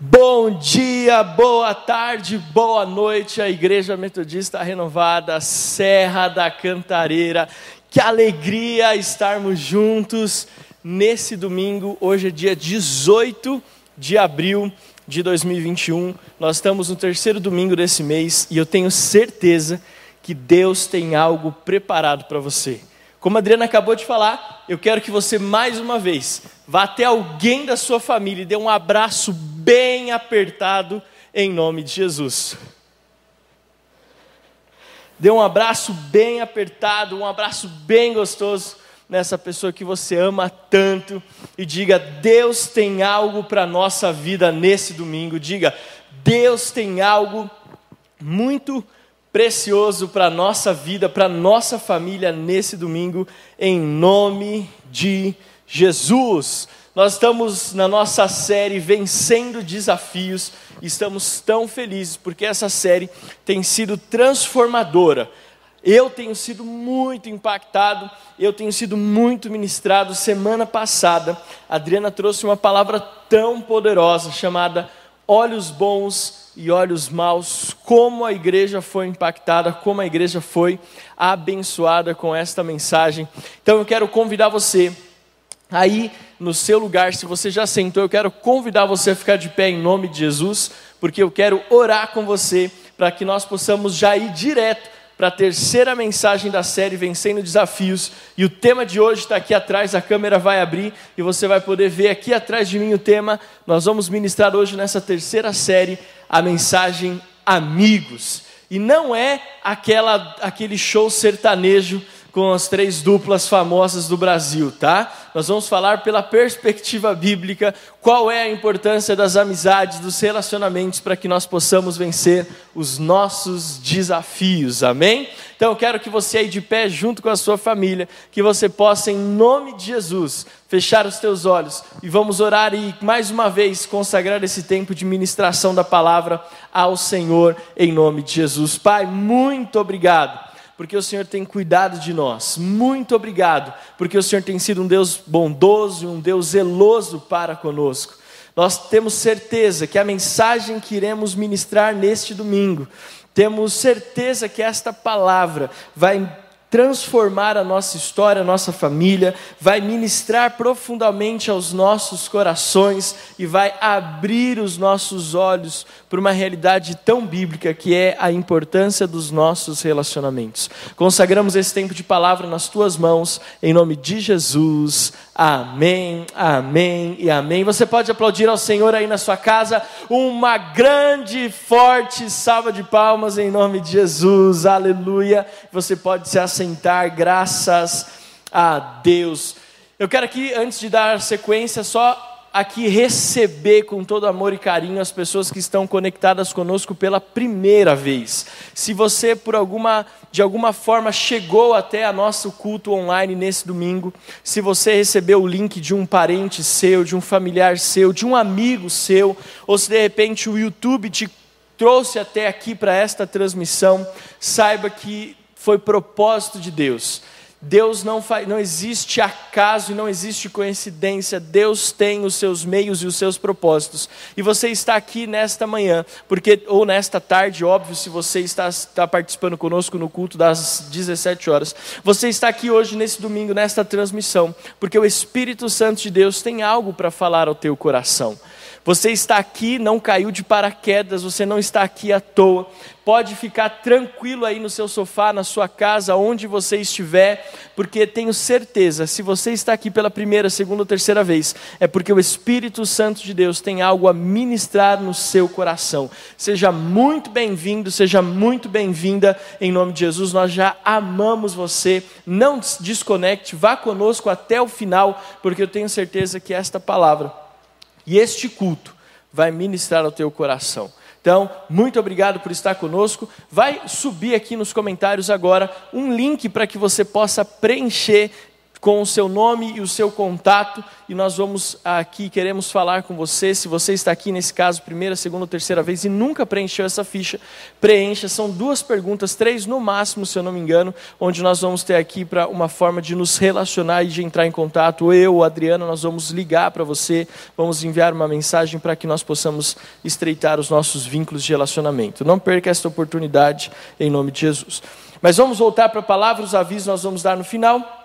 Bom dia, boa tarde, boa noite, a Igreja Metodista Renovada, Serra da Cantareira. Que alegria estarmos juntos nesse domingo. Hoje é dia 18 de abril de 2021. Nós estamos no terceiro domingo desse mês e eu tenho certeza que Deus tem algo preparado para você. Como a Adriana acabou de falar, eu quero que você mais uma vez vá até alguém da sua família e dê um abraço bem apertado em nome de Jesus. Dê um abraço bem apertado, um abraço bem gostoso nessa pessoa que você ama tanto e diga: Deus tem algo para nossa vida nesse domingo. Diga: Deus tem algo muito precioso para nossa vida, para nossa família nesse domingo, em nome de Jesus. Nós estamos na nossa série Vencendo Desafios estamos tão felizes porque essa série tem sido transformadora. Eu tenho sido muito impactado, eu tenho sido muito ministrado. Semana passada, a Adriana trouxe uma palavra tão poderosa chamada Olhos Bons e Olhos Maus. Como a igreja foi impactada, como a igreja foi abençoada com esta mensagem. Então eu quero convidar você aí no seu lugar, se você já sentou, eu quero convidar você a ficar de pé em nome de Jesus, porque eu quero orar com você para que nós possamos já ir direto para a terceira mensagem da série Vencendo Desafios. E o tema de hoje está aqui atrás, a câmera vai abrir e você vai poder ver aqui atrás de mim o tema. Nós vamos ministrar hoje nessa terceira série a mensagem Amigos. E não é aquela, aquele show sertanejo com as três duplas famosas do Brasil, tá? Nós vamos falar pela perspectiva bíblica qual é a importância das amizades, dos relacionamentos para que nós possamos vencer os nossos desafios. Amém? Então eu quero que você aí de pé junto com a sua família, que você possa em nome de Jesus fechar os teus olhos e vamos orar e mais uma vez consagrar esse tempo de ministração da palavra ao Senhor em nome de Jesus. Pai, muito obrigado porque o Senhor tem cuidado de nós. Muito obrigado, porque o Senhor tem sido um Deus bondoso e um Deus zeloso para conosco. Nós temos certeza que a mensagem que iremos ministrar neste domingo, temos certeza que esta palavra vai transformar a nossa história, a nossa família, vai ministrar profundamente aos nossos corações e vai abrir os nossos olhos para uma realidade tão bíblica que é a importância dos nossos relacionamentos. Consagramos esse tempo de palavra nas tuas mãos, em nome de Jesus. Amém, amém e amém. Você pode aplaudir ao Senhor aí na sua casa, uma grande, forte salva de palmas em nome de Jesus, aleluia. Você pode se assentar, graças a Deus. Eu quero aqui, antes de dar sequência, só aqui receber com todo amor e carinho as pessoas que estão conectadas conosco pela primeira vez. Se você por alguma de alguma forma chegou até a nosso culto online nesse domingo, se você recebeu o link de um parente seu, de um familiar seu, de um amigo seu, ou se de repente o YouTube te trouxe até aqui para esta transmissão, saiba que foi propósito de Deus Deus não, faz, não existe acaso e não existe coincidência. Deus tem os seus meios e os seus propósitos. E você está aqui nesta manhã, porque ou nesta tarde, óbvio, se você está, está participando conosco no culto das 17 horas. Você está aqui hoje nesse domingo nesta transmissão, porque o Espírito Santo de Deus tem algo para falar ao teu coração. Você está aqui, não caiu de paraquedas, você não está aqui à toa. Pode ficar tranquilo aí no seu sofá, na sua casa, onde você estiver, porque tenho certeza, se você está aqui pela primeira, segunda ou terceira vez, é porque o Espírito Santo de Deus tem algo a ministrar no seu coração. Seja muito bem-vindo, seja muito bem-vinda, em nome de Jesus. Nós já amamos você. Não desconecte, vá conosco até o final, porque eu tenho certeza que esta palavra e este culto vai ministrar ao teu coração. Então, muito obrigado por estar conosco. Vai subir aqui nos comentários agora um link para que você possa preencher com o seu nome e o seu contato, e nós vamos aqui, queremos falar com você. Se você está aqui nesse caso, primeira, segunda ou terceira vez e nunca preencheu essa ficha, preencha. São duas perguntas, três no máximo, se eu não me engano, onde nós vamos ter aqui para uma forma de nos relacionar e de entrar em contato. Eu, ou Adriana, nós vamos ligar para você, vamos enviar uma mensagem para que nós possamos estreitar os nossos vínculos de relacionamento. Não perca esta oportunidade em nome de Jesus. Mas vamos voltar para a palavra, os avisos nós vamos dar no final.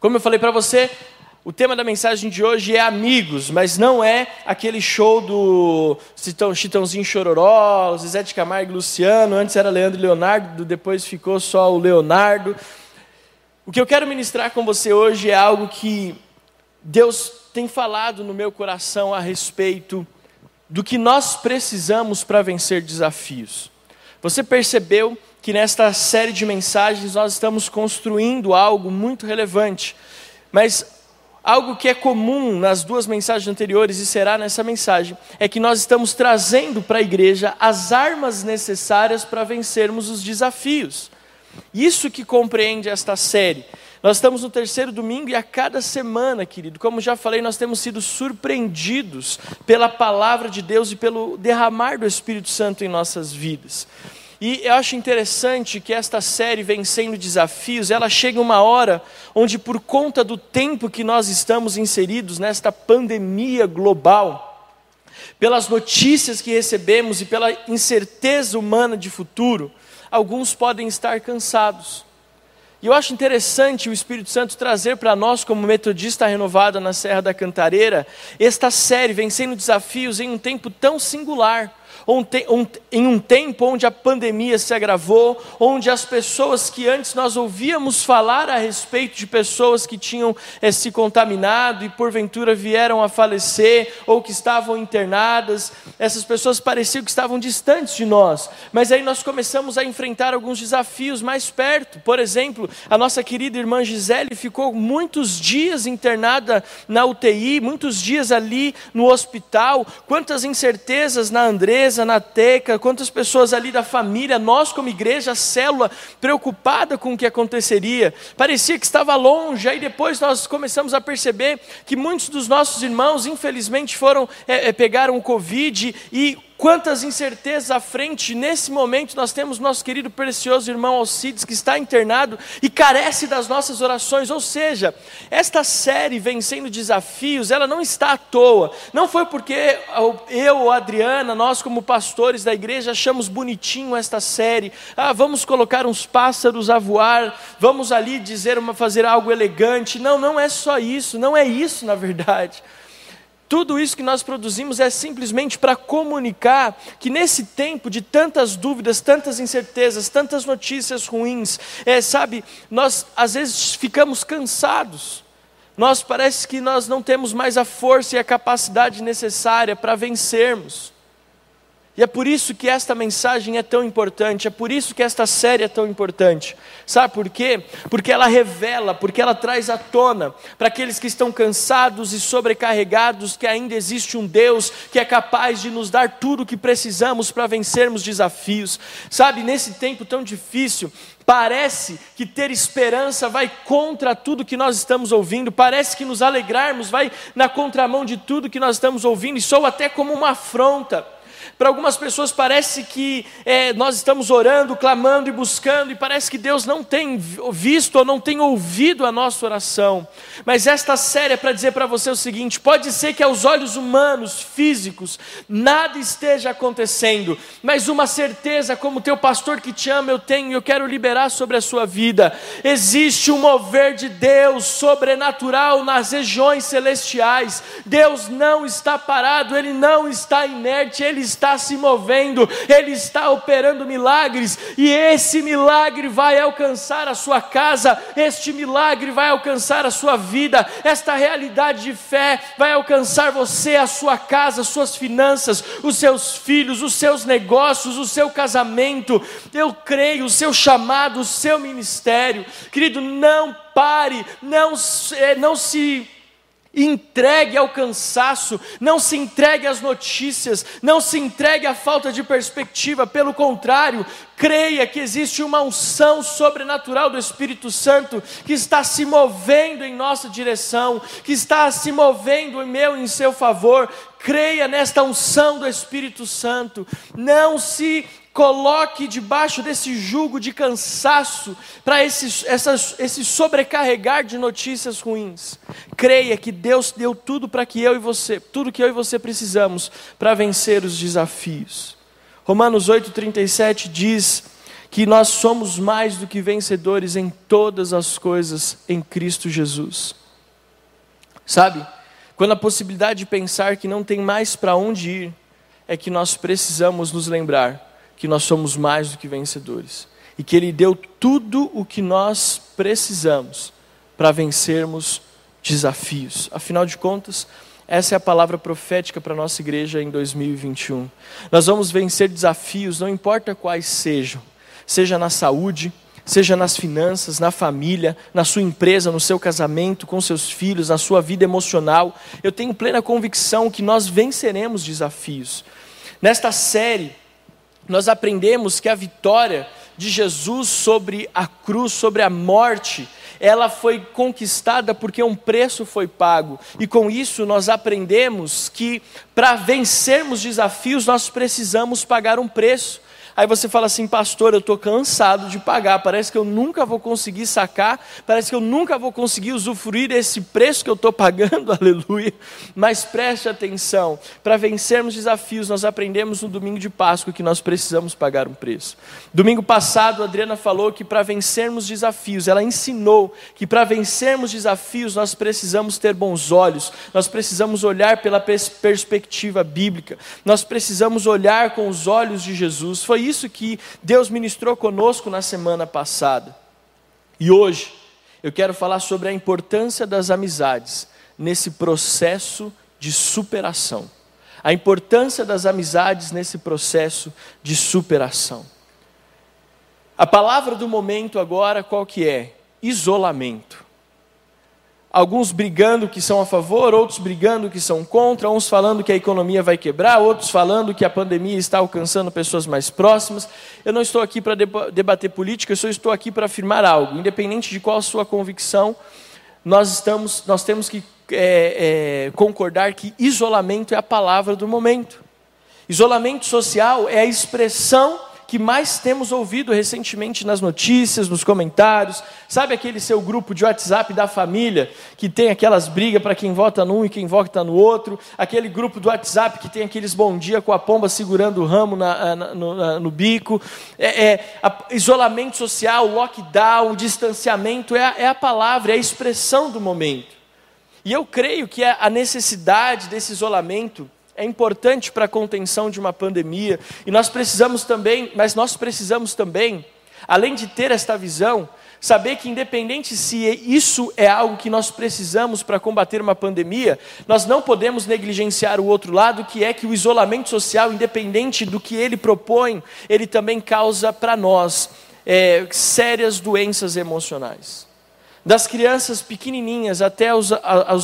Como eu falei para você, o tema da mensagem de hoje é amigos, mas não é aquele show do Chitãozinho Chororó, Zé de Camargo e Luciano, antes era Leandro e Leonardo, depois ficou só o Leonardo. O que eu quero ministrar com você hoje é algo que Deus tem falado no meu coração a respeito do que nós precisamos para vencer desafios. Você percebeu que nesta série de mensagens nós estamos construindo algo muito relevante, mas algo que é comum nas duas mensagens anteriores e será nessa mensagem é que nós estamos trazendo para a igreja as armas necessárias para vencermos os desafios. Isso que compreende esta série. Nós estamos no terceiro domingo e a cada semana, querido, como já falei, nós temos sido surpreendidos pela palavra de Deus e pelo derramar do Espírito Santo em nossas vidas. E eu acho interessante que esta série Vencendo Desafios, ela chega uma hora onde por conta do tempo que nós estamos inseridos nesta pandemia global, pelas notícias que recebemos e pela incerteza humana de futuro, alguns podem estar cansados. E eu acho interessante o Espírito Santo trazer para nós, como metodista renovada na Serra da Cantareira, esta série, Vencendo Desafios, em um tempo tão singular em um tempo onde a pandemia se agravou, onde as pessoas que antes nós ouvíamos falar a respeito de pessoas que tinham é, se contaminado e porventura vieram a falecer ou que estavam internadas, essas pessoas pareciam que estavam distantes de nós, mas aí nós começamos a enfrentar alguns desafios mais perto. Por exemplo, a nossa querida irmã Gisele ficou muitos dias internada na UTI, muitos dias ali no hospital, quantas incertezas na Andresa na teca, quantas pessoas ali da família, nós como igreja, célula, preocupada com o que aconteceria. Parecia que estava longe, aí depois nós começamos a perceber que muitos dos nossos irmãos, infelizmente, foram, é, é, pegaram o Covid e Quantas incertezas à frente, nesse momento nós temos nosso querido precioso irmão Alcides que está internado e carece das nossas orações. Ou seja, esta série Vencendo Desafios, ela não está à toa. Não foi porque eu ou Adriana, nós como pastores da igreja, achamos bonitinho esta série. Ah, vamos colocar uns pássaros a voar, vamos ali dizer uma fazer algo elegante. Não, não é só isso, não é isso na verdade. Tudo isso que nós produzimos é simplesmente para comunicar que nesse tempo de tantas dúvidas, tantas incertezas, tantas notícias ruins, é, sabe, nós às vezes ficamos cansados. Nós parece que nós não temos mais a força e a capacidade necessária para vencermos. E é por isso que esta mensagem é tão importante, é por isso que esta série é tão importante. Sabe por quê? Porque ela revela, porque ela traz à tona para aqueles que estão cansados e sobrecarregados que ainda existe um Deus que é capaz de nos dar tudo o que precisamos para vencermos desafios. Sabe, nesse tempo tão difícil, Parece que ter esperança vai contra tudo que nós estamos ouvindo, parece que nos alegrarmos vai na contramão de tudo que nós estamos ouvindo, e soa até como uma afronta. Para algumas pessoas parece que é, nós estamos orando, clamando e buscando, e parece que Deus não tem visto ou não tem ouvido a nossa oração. Mas esta série é para dizer para você o seguinte: pode ser que aos olhos humanos, físicos, nada esteja acontecendo, mas uma certeza, como teu pastor que te ama, eu tenho e eu quero liberar sobre a sua vida. Existe um mover de Deus sobrenatural nas regiões celestiais. Deus não está parado, Ele não está inerte, Ele está está se movendo, Ele está operando milagres, e esse milagre vai alcançar a sua casa, este milagre vai alcançar a sua vida, esta realidade de fé vai alcançar você, a sua casa, suas finanças, os seus filhos, os seus negócios, o seu casamento. Eu creio, o seu chamado, o seu ministério. Querido, não pare, não, não se Entregue ao cansaço, não se entregue às notícias, não se entregue à falta de perspectiva, pelo contrário, creia que existe uma unção sobrenatural do Espírito Santo que está se movendo em nossa direção, que está se movendo em meu em seu favor. Creia nesta unção do Espírito Santo, não se coloque debaixo desse jugo de cansaço, para esse, esse sobrecarregar de notícias ruins. Creia que Deus deu tudo para que eu e você, tudo que eu e você precisamos para vencer os desafios. Romanos 8,37 diz que nós somos mais do que vencedores em todas as coisas em Cristo Jesus. Sabe, quando a possibilidade de pensar que não tem mais para onde ir, é que nós precisamos nos lembrar que nós somos mais do que vencedores e que Ele deu tudo o que nós precisamos para vencermos desafios. Afinal de contas, essa é a palavra profética para a nossa igreja em 2021. Nós vamos vencer desafios, não importa quais sejam, seja na saúde, seja nas finanças, na família, na sua empresa, no seu casamento, com seus filhos, na sua vida emocional. Eu tenho plena convicção que nós venceremos desafios. Nesta série, nós aprendemos que a vitória de Jesus sobre a cruz, sobre a morte, ela foi conquistada porque um preço foi pago. E com isso nós aprendemos que para vencermos desafios nós precisamos pagar um preço. Aí você fala assim, pastor, eu estou cansado de pagar, parece que eu nunca vou conseguir sacar, parece que eu nunca vou conseguir usufruir desse preço que eu estou pagando, aleluia. Mas preste atenção, para vencermos desafios, nós aprendemos no domingo de Páscoa que nós precisamos pagar um preço. Domingo passado, a Adriana falou que para vencermos desafios, ela ensinou que para vencermos desafios nós precisamos ter bons olhos, nós precisamos olhar pela perspectiva bíblica, nós precisamos olhar com os olhos de Jesus. Foi isso que Deus ministrou conosco na semana passada. E hoje eu quero falar sobre a importância das amizades nesse processo de superação. A importância das amizades nesse processo de superação. A palavra do momento agora qual que é? Isolamento alguns brigando que são a favor, outros brigando que são contra, uns falando que a economia vai quebrar, outros falando que a pandemia está alcançando pessoas mais próximas. Eu não estou aqui para debater política, eu só estou aqui para afirmar algo. Independente de qual a sua convicção, nós, estamos, nós temos que é, é, concordar que isolamento é a palavra do momento. Isolamento social é a expressão que mais temos ouvido recentemente nas notícias, nos comentários. Sabe aquele seu grupo de WhatsApp da família que tem aquelas brigas para quem vota num e quem vota no outro? Aquele grupo do WhatsApp que tem aqueles bom dia com a pomba segurando o ramo na, na, no, na, no, bico? É, é a, isolamento social, lockdown, distanciamento é a, é a palavra, é a expressão do momento. E eu creio que a necessidade desse isolamento é importante para a contenção de uma pandemia, e nós precisamos também, mas nós precisamos também, além de ter esta visão, saber que independente se isso é algo que nós precisamos para combater uma pandemia, nós não podemos negligenciar o outro lado, que é que o isolamento social, independente do que ele propõe, ele também causa para nós é, sérias doenças emocionais. Das crianças pequenininhas até os,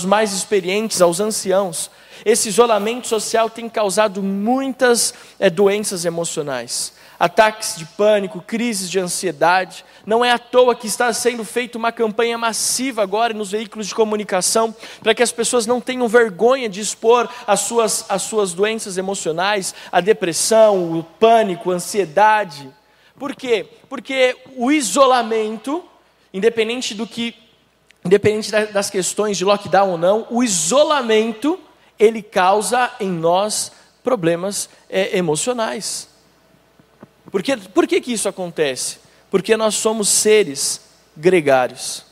mais experientes, aos anciãos, esse isolamento social tem causado muitas é, doenças emocionais, ataques de pânico, crises de ansiedade. Não é à toa que está sendo feita uma campanha massiva agora nos veículos de comunicação para que as pessoas não tenham vergonha de expor as suas, as suas doenças emocionais, a depressão, o pânico, a ansiedade. Por quê? Porque o isolamento, independente do que, independente das questões de lockdown ou não, o isolamento ele causa em nós problemas é, emocionais. Por, que, por que, que isso acontece? Porque nós somos seres gregários.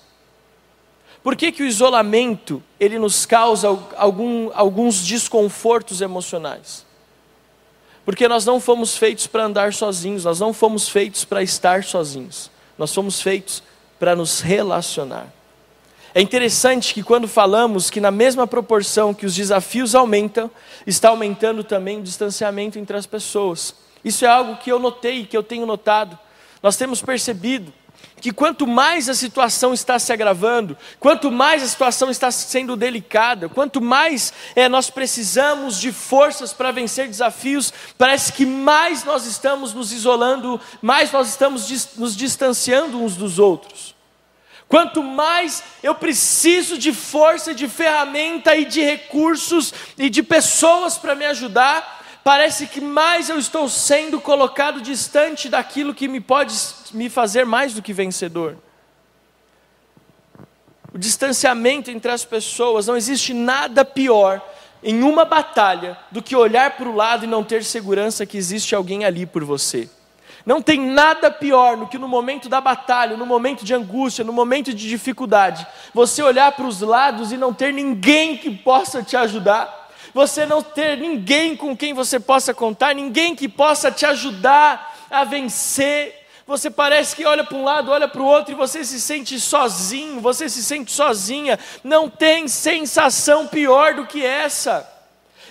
Por que, que o isolamento ele nos causa algum, alguns desconfortos emocionais? Porque nós não fomos feitos para andar sozinhos, nós não fomos feitos para estar sozinhos, nós fomos feitos para nos relacionar. É interessante que quando falamos que na mesma proporção que os desafios aumentam, está aumentando também o distanciamento entre as pessoas. Isso é algo que eu notei, que eu tenho notado. Nós temos percebido que quanto mais a situação está se agravando, quanto mais a situação está sendo delicada, quanto mais é, nós precisamos de forças para vencer desafios, parece que mais nós estamos nos isolando, mais nós estamos nos distanciando uns dos outros. Quanto mais eu preciso de força, de ferramenta e de recursos e de pessoas para me ajudar, parece que mais eu estou sendo colocado distante daquilo que me pode me fazer mais do que vencedor. O distanciamento entre as pessoas, não existe nada pior em uma batalha do que olhar para o lado e não ter segurança que existe alguém ali por você. Não tem nada pior do que no momento da batalha, no momento de angústia, no momento de dificuldade, você olhar para os lados e não ter ninguém que possa te ajudar você não ter ninguém com quem você possa contar, ninguém que possa te ajudar a vencer. Você parece que olha para um lado, olha para o outro e você se sente sozinho, você se sente sozinha. Não tem sensação pior do que essa.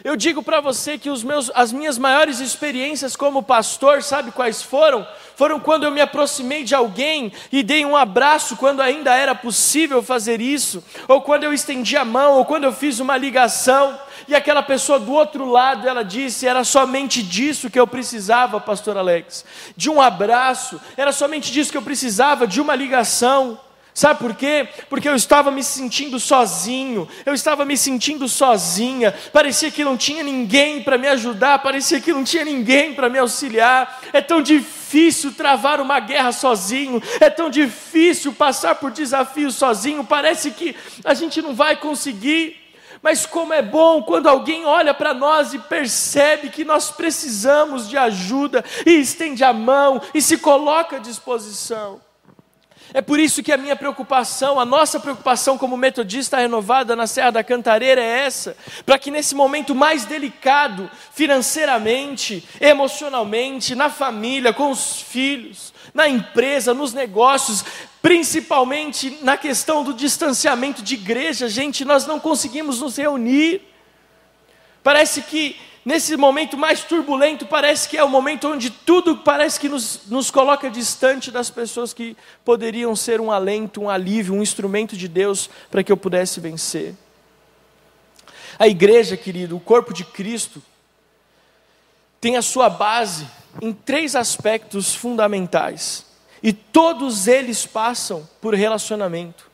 Eu digo para você que meus, as minhas maiores experiências como pastor, sabe quais foram? Foram quando eu me aproximei de alguém e dei um abraço quando ainda era possível fazer isso, ou quando eu estendi a mão, ou quando eu fiz uma ligação e aquela pessoa do outro lado, ela disse: era somente disso que eu precisava, Pastor Alex, de um abraço, era somente disso que eu precisava, de uma ligação. Sabe por quê? Porque eu estava me sentindo sozinho, eu estava me sentindo sozinha, parecia que não tinha ninguém para me ajudar, parecia que não tinha ninguém para me auxiliar. É tão difícil travar uma guerra sozinho, é tão difícil passar por desafios sozinho, parece que a gente não vai conseguir. Mas como é bom quando alguém olha para nós e percebe que nós precisamos de ajuda e estende a mão e se coloca à disposição. É por isso que a minha preocupação, a nossa preocupação como metodista renovada na Serra da Cantareira é essa, para que nesse momento mais delicado, financeiramente, emocionalmente, na família, com os filhos, na empresa, nos negócios, principalmente na questão do distanciamento de igreja, gente, nós não conseguimos nos reunir. Parece que nesse momento mais turbulento, parece que é o momento onde tudo parece que nos, nos coloca distante das pessoas que poderiam ser um alento, um alívio, um instrumento de Deus para que eu pudesse vencer. A igreja, querido, o corpo de Cristo, tem a sua base em três aspectos fundamentais. E todos eles passam por relacionamento.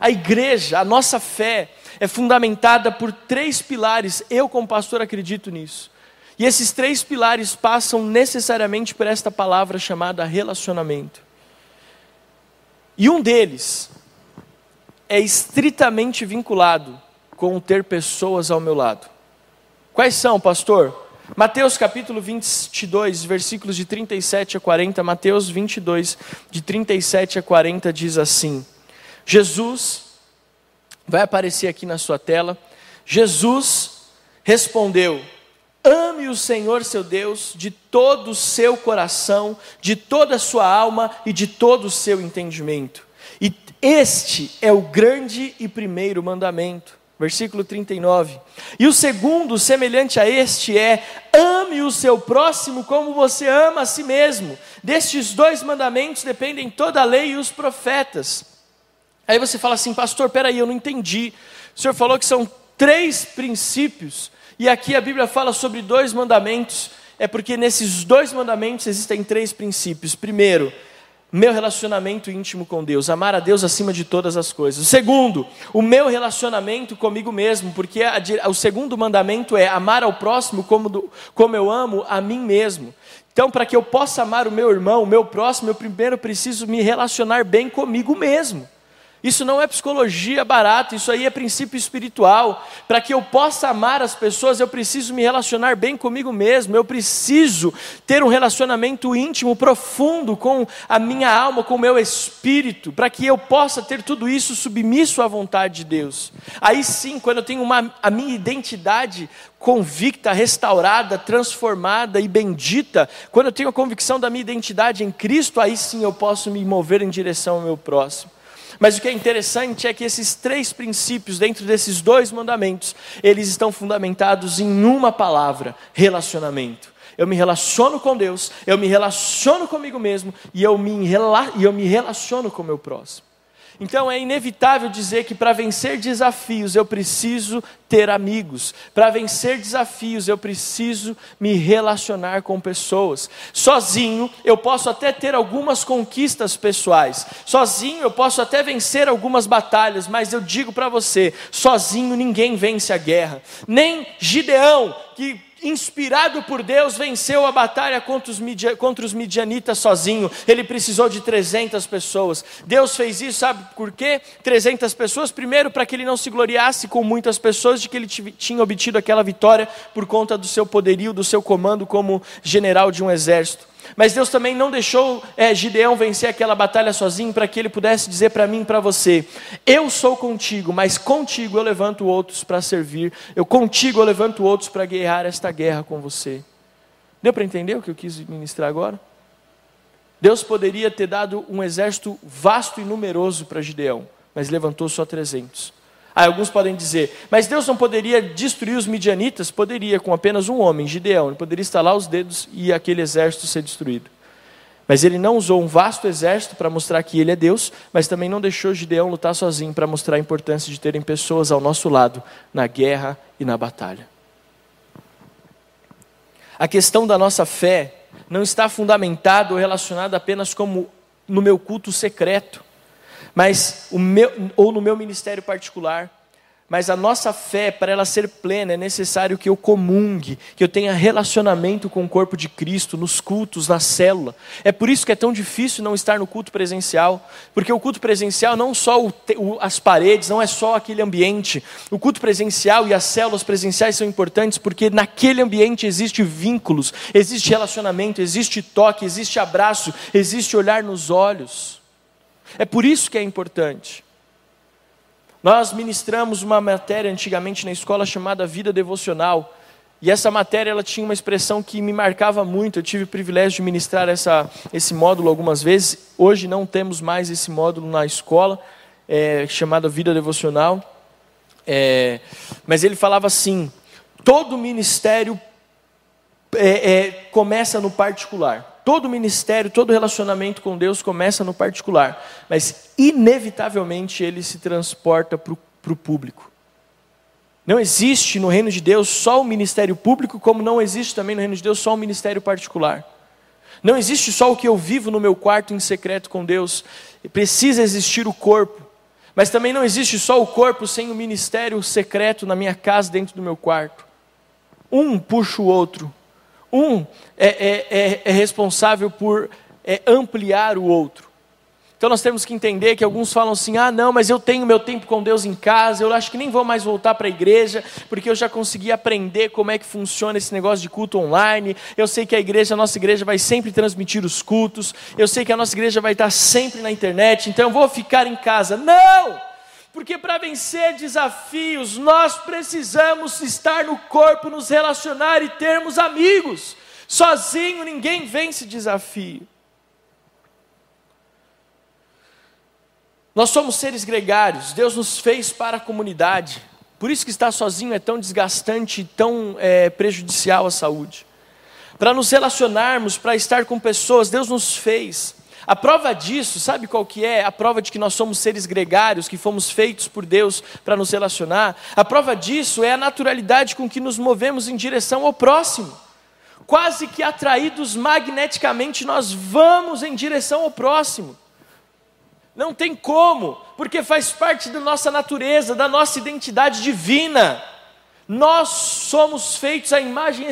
A igreja, a nossa fé, é fundamentada por três pilares. Eu, como pastor, acredito nisso. E esses três pilares passam necessariamente por esta palavra chamada relacionamento. E um deles é estritamente vinculado com ter pessoas ao meu lado. Quais são, pastor? Mateus capítulo 22, versículos de 37 a 40, Mateus 22, de 37 a 40 diz assim: Jesus, vai aparecer aqui na sua tela, Jesus respondeu: Ame o Senhor seu Deus de todo o seu coração, de toda a sua alma e de todo o seu entendimento. E este é o grande e primeiro mandamento versículo 39. E o segundo, semelhante a este, é: ame o seu próximo como você ama a si mesmo. Destes dois mandamentos dependem toda a lei e os profetas. Aí você fala assim, pastor, peraí, eu não entendi. O senhor falou que são três princípios, e aqui a Bíblia fala sobre dois mandamentos. É porque nesses dois mandamentos existem três princípios. Primeiro, meu relacionamento íntimo com Deus, amar a Deus acima de todas as coisas. Segundo, o meu relacionamento comigo mesmo, porque a, o segundo mandamento é amar ao próximo como, do, como eu amo a mim mesmo. Então, para que eu possa amar o meu irmão, o meu próximo, eu primeiro preciso me relacionar bem comigo mesmo. Isso não é psicologia barata, isso aí é princípio espiritual. Para que eu possa amar as pessoas, eu preciso me relacionar bem comigo mesmo, eu preciso ter um relacionamento íntimo, profundo com a minha alma, com o meu espírito, para que eu possa ter tudo isso submisso à vontade de Deus. Aí sim, quando eu tenho uma, a minha identidade convicta, restaurada, transformada e bendita, quando eu tenho a convicção da minha identidade em Cristo, aí sim eu posso me mover em direção ao meu próximo. Mas o que é interessante é que esses três princípios, dentro desses dois mandamentos, eles estão fundamentados em uma palavra: relacionamento. eu me relaciono com Deus, eu me relaciono comigo mesmo e eu me, e eu me relaciono com o meu próximo. Então é inevitável dizer que para vencer desafios eu preciso ter amigos. Para vencer desafios eu preciso me relacionar com pessoas. Sozinho eu posso até ter algumas conquistas pessoais. Sozinho eu posso até vencer algumas batalhas, mas eu digo para você, sozinho ninguém vence a guerra. Nem Gideão, que inspirado por Deus, venceu a batalha contra os, midia, contra os midianitas sozinho. Ele precisou de 300 pessoas. Deus fez isso, sabe por quê? 300 pessoas, primeiro, para que ele não se gloriasse com muitas pessoas de que ele tinha obtido aquela vitória por conta do seu poderio, do seu comando como general de um exército. Mas Deus também não deixou é, Gideão vencer aquela batalha sozinho para que ele pudesse dizer para mim e para você: Eu sou contigo, mas contigo eu levanto outros para servir, eu contigo eu levanto outros para guerrear esta guerra com você. Deu para entender o que eu quis ministrar agora? Deus poderia ter dado um exército vasto e numeroso para Gideão, mas levantou só 300. Aí alguns podem dizer, mas Deus não poderia destruir os midianitas? Poderia, com apenas um homem, Gideão. Ele poderia estalar os dedos e aquele exército ser destruído. Mas ele não usou um vasto exército para mostrar que ele é Deus, mas também não deixou Gideão lutar sozinho para mostrar a importância de terem pessoas ao nosso lado na guerra e na batalha. A questão da nossa fé não está fundamentada ou relacionada apenas como no meu culto secreto mas o meu, ou no meu ministério particular. Mas a nossa fé, para ela ser plena, é necessário que eu comungue, que eu tenha relacionamento com o corpo de Cristo, nos cultos, na célula. É por isso que é tão difícil não estar no culto presencial, porque o culto presencial não só o, o, as paredes, não é só aquele ambiente. O culto presencial e as células presenciais são importantes porque naquele ambiente existe vínculos, existe relacionamento, existe toque, existe abraço, existe olhar nos olhos. É por isso que é importante. Nós ministramos uma matéria antigamente na escola chamada Vida Devocional. E essa matéria ela tinha uma expressão que me marcava muito. Eu tive o privilégio de ministrar essa, esse módulo algumas vezes. Hoje não temos mais esse módulo na escola, é, chamado Vida Devocional. É, mas ele falava assim: todo ministério é, é começa no particular. Todo ministério, todo relacionamento com Deus começa no particular, mas inevitavelmente ele se transporta para o público. Não existe no reino de Deus só o ministério público, como não existe também no reino de Deus só o ministério particular. Não existe só o que eu vivo no meu quarto em secreto com Deus, precisa existir o corpo. Mas também não existe só o corpo sem o ministério secreto na minha casa, dentro do meu quarto. Um puxa o outro, um é, é, é, é responsável por é, ampliar o outro. Então nós temos que entender que alguns falam assim: ah, não, mas eu tenho meu tempo com Deus em casa, eu acho que nem vou mais voltar para a igreja, porque eu já consegui aprender como é que funciona esse negócio de culto online. Eu sei que a igreja, a nossa igreja, vai sempre transmitir os cultos, eu sei que a nossa igreja vai estar sempre na internet, então eu vou ficar em casa. Não! Porque para vencer desafios, nós precisamos estar no corpo, nos relacionar e termos amigos. Sozinho ninguém vence desafio. Nós somos seres gregários, Deus nos fez para a comunidade. Por isso que estar sozinho é tão desgastante e tão é, prejudicial à saúde. Para nos relacionarmos, para estar com pessoas, Deus nos fez. A prova disso, sabe qual que é? A prova de que nós somos seres gregários, que fomos feitos por Deus para nos relacionar. A prova disso é a naturalidade com que nos movemos em direção ao próximo. Quase que atraídos magneticamente, nós vamos em direção ao próximo. Não tem como, porque faz parte da nossa natureza, da nossa identidade divina. Nós somos feitos à imagem e,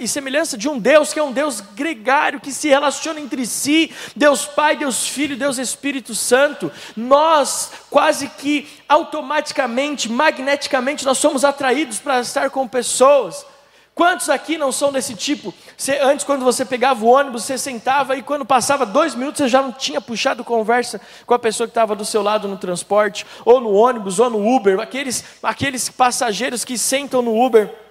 e semelhança de um Deus que é um Deus gregário, que se relaciona entre si, Deus Pai, Deus Filho, Deus Espírito Santo. Nós, quase que automaticamente, magneticamente, nós somos atraídos para estar com pessoas. Quantos aqui não são desse tipo? Você, antes, quando você pegava o ônibus, você sentava e quando passava dois minutos você já não tinha puxado conversa com a pessoa que estava do seu lado no transporte, ou no ônibus, ou no Uber. Aqueles, aqueles passageiros que sentam no Uber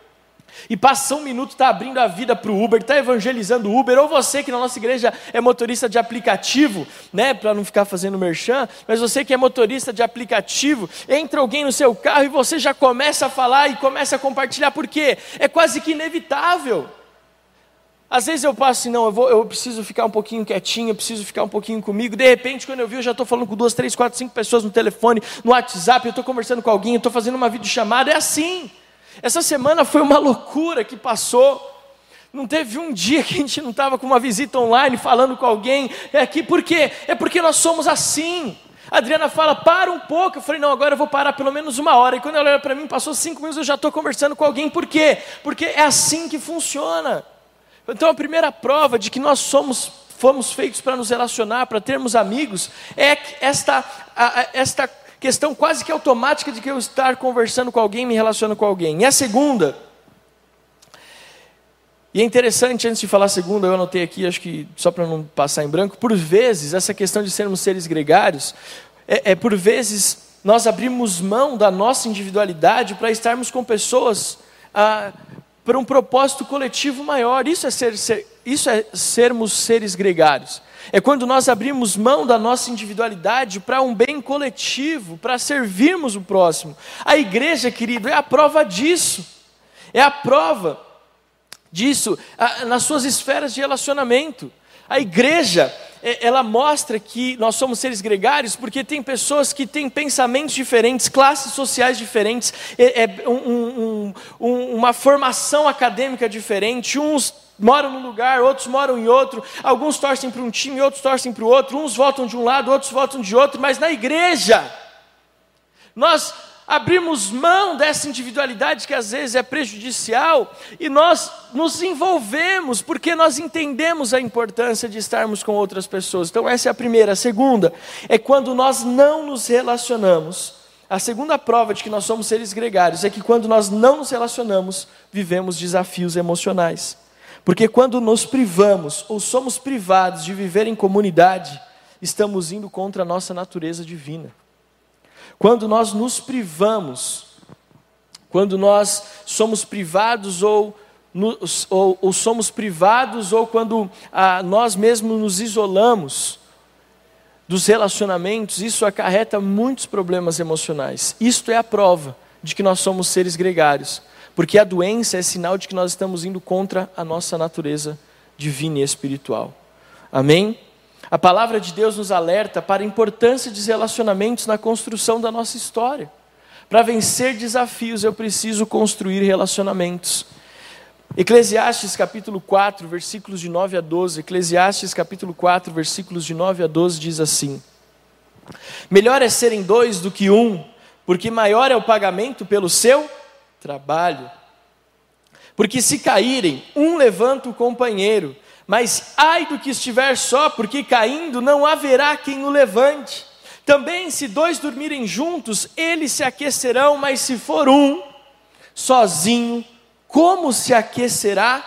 e passa um minuto, está abrindo a vida para o Uber, está evangelizando o Uber, ou você que na nossa igreja é motorista de aplicativo, né, para não ficar fazendo merchan, mas você que é motorista de aplicativo, entra alguém no seu carro e você já começa a falar e começa a compartilhar, por quê? É quase que inevitável. Às vezes eu passo assim, não, eu, vou, eu preciso ficar um pouquinho quietinho, eu preciso ficar um pouquinho comigo. De repente, quando eu vi, eu já estou falando com duas, três, quatro, cinco pessoas no telefone, no WhatsApp, eu estou conversando com alguém, eu estou fazendo uma videochamada. É assim. Essa semana foi uma loucura que passou. Não teve um dia que a gente não estava com uma visita online falando com alguém. É aqui, por quê? É porque nós somos assim. A Adriana fala, para um pouco. Eu falei, não, agora eu vou parar pelo menos uma hora. E quando ela olha para mim, passou cinco minutos, eu já estou conversando com alguém. Por quê? Porque é assim que funciona. Então a primeira prova de que nós somos fomos feitos para nos relacionar, para termos amigos, é esta, esta questão quase que automática de que eu estar conversando com alguém, me relacionando com alguém. E a segunda, e é interessante, antes de falar a segunda, eu anotei aqui, acho que só para não passar em branco, por vezes, essa questão de sermos seres gregários, é, é por vezes nós abrimos mão da nossa individualidade para estarmos com pessoas ah, para um propósito coletivo maior. Isso é, ser, ser, isso é sermos seres gregários. É quando nós abrimos mão da nossa individualidade para um bem coletivo, para servirmos o próximo. A igreja, querido, é a prova disso. É a prova disso nas suas esferas de relacionamento. A igreja, é, ela mostra que nós somos seres gregários porque tem pessoas que têm pensamentos diferentes, classes sociais diferentes, é, é um, um, uma formação acadêmica diferente, uns moram num lugar, outros moram em outro, alguns torcem para um time, outros torcem para o outro, uns votam de um lado, outros votam de outro, mas na igreja, nós abrimos mão dessa individualidade que às vezes é prejudicial e nós nos envolvemos porque nós entendemos a importância de estarmos com outras pessoas. Então, essa é a primeira. A segunda é quando nós não nos relacionamos. A segunda prova de que nós somos seres gregários é que quando nós não nos relacionamos, vivemos desafios emocionais. Porque quando nos privamos ou somos privados de viver em comunidade, estamos indo contra a nossa natureza divina. Quando nós nos privamos, quando nós somos privados ou, ou, ou somos privados, ou quando ah, nós mesmos nos isolamos dos relacionamentos, isso acarreta muitos problemas emocionais. Isto é a prova de que nós somos seres gregários, porque a doença é sinal de que nós estamos indo contra a nossa natureza divina e espiritual. Amém? A palavra de Deus nos alerta para a importância dos relacionamentos na construção da nossa história. Para vencer desafios, eu preciso construir relacionamentos. Eclesiastes capítulo 4, versículos de 9 a 12. Eclesiastes capítulo 4, versículos de 9 a 12 diz assim: Melhor é serem dois do que um, porque maior é o pagamento pelo seu trabalho. Porque se caírem, um levanta o companheiro, mas ai do que estiver só, porque caindo não haverá quem o levante. Também, se dois dormirem juntos, eles se aquecerão, mas se for um, sozinho, como se aquecerá?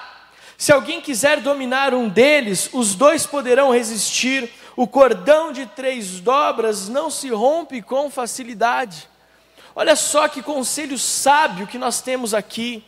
Se alguém quiser dominar um deles, os dois poderão resistir. O cordão de três dobras não se rompe com facilidade. Olha só que conselho sábio que nós temos aqui.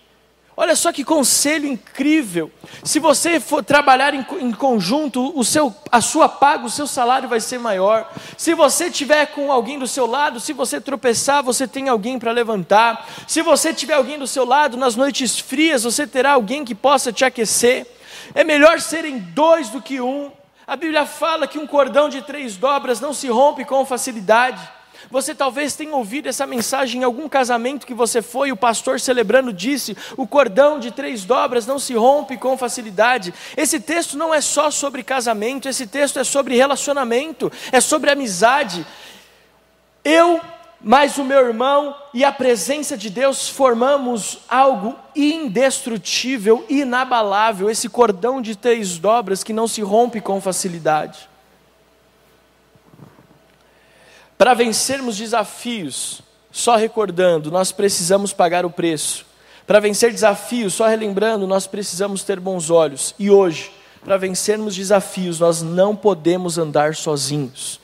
Olha só que conselho incrível. Se você for trabalhar em, em, conjunto, o seu, a sua paga, o seu salário vai ser maior. Se você tiver com alguém do seu lado, se você tropeçar, você tem alguém para levantar. Se você tiver alguém do seu lado nas noites frias, você terá alguém que possa te aquecer. É melhor serem dois do que um. A Bíblia fala que um cordão de três dobras não se rompe com facilidade. Você talvez tenha ouvido essa mensagem em algum casamento que você foi, o pastor celebrando disse: o cordão de três dobras não se rompe com facilidade. Esse texto não é só sobre casamento, esse texto é sobre relacionamento, é sobre amizade. Eu, mais o meu irmão e a presença de Deus formamos algo indestrutível, inabalável, esse cordão de três dobras que não se rompe com facilidade. Para vencermos desafios, só recordando, nós precisamos pagar o preço. Para vencer desafios, só relembrando, nós precisamos ter bons olhos. E hoje, para vencermos desafios, nós não podemos andar sozinhos.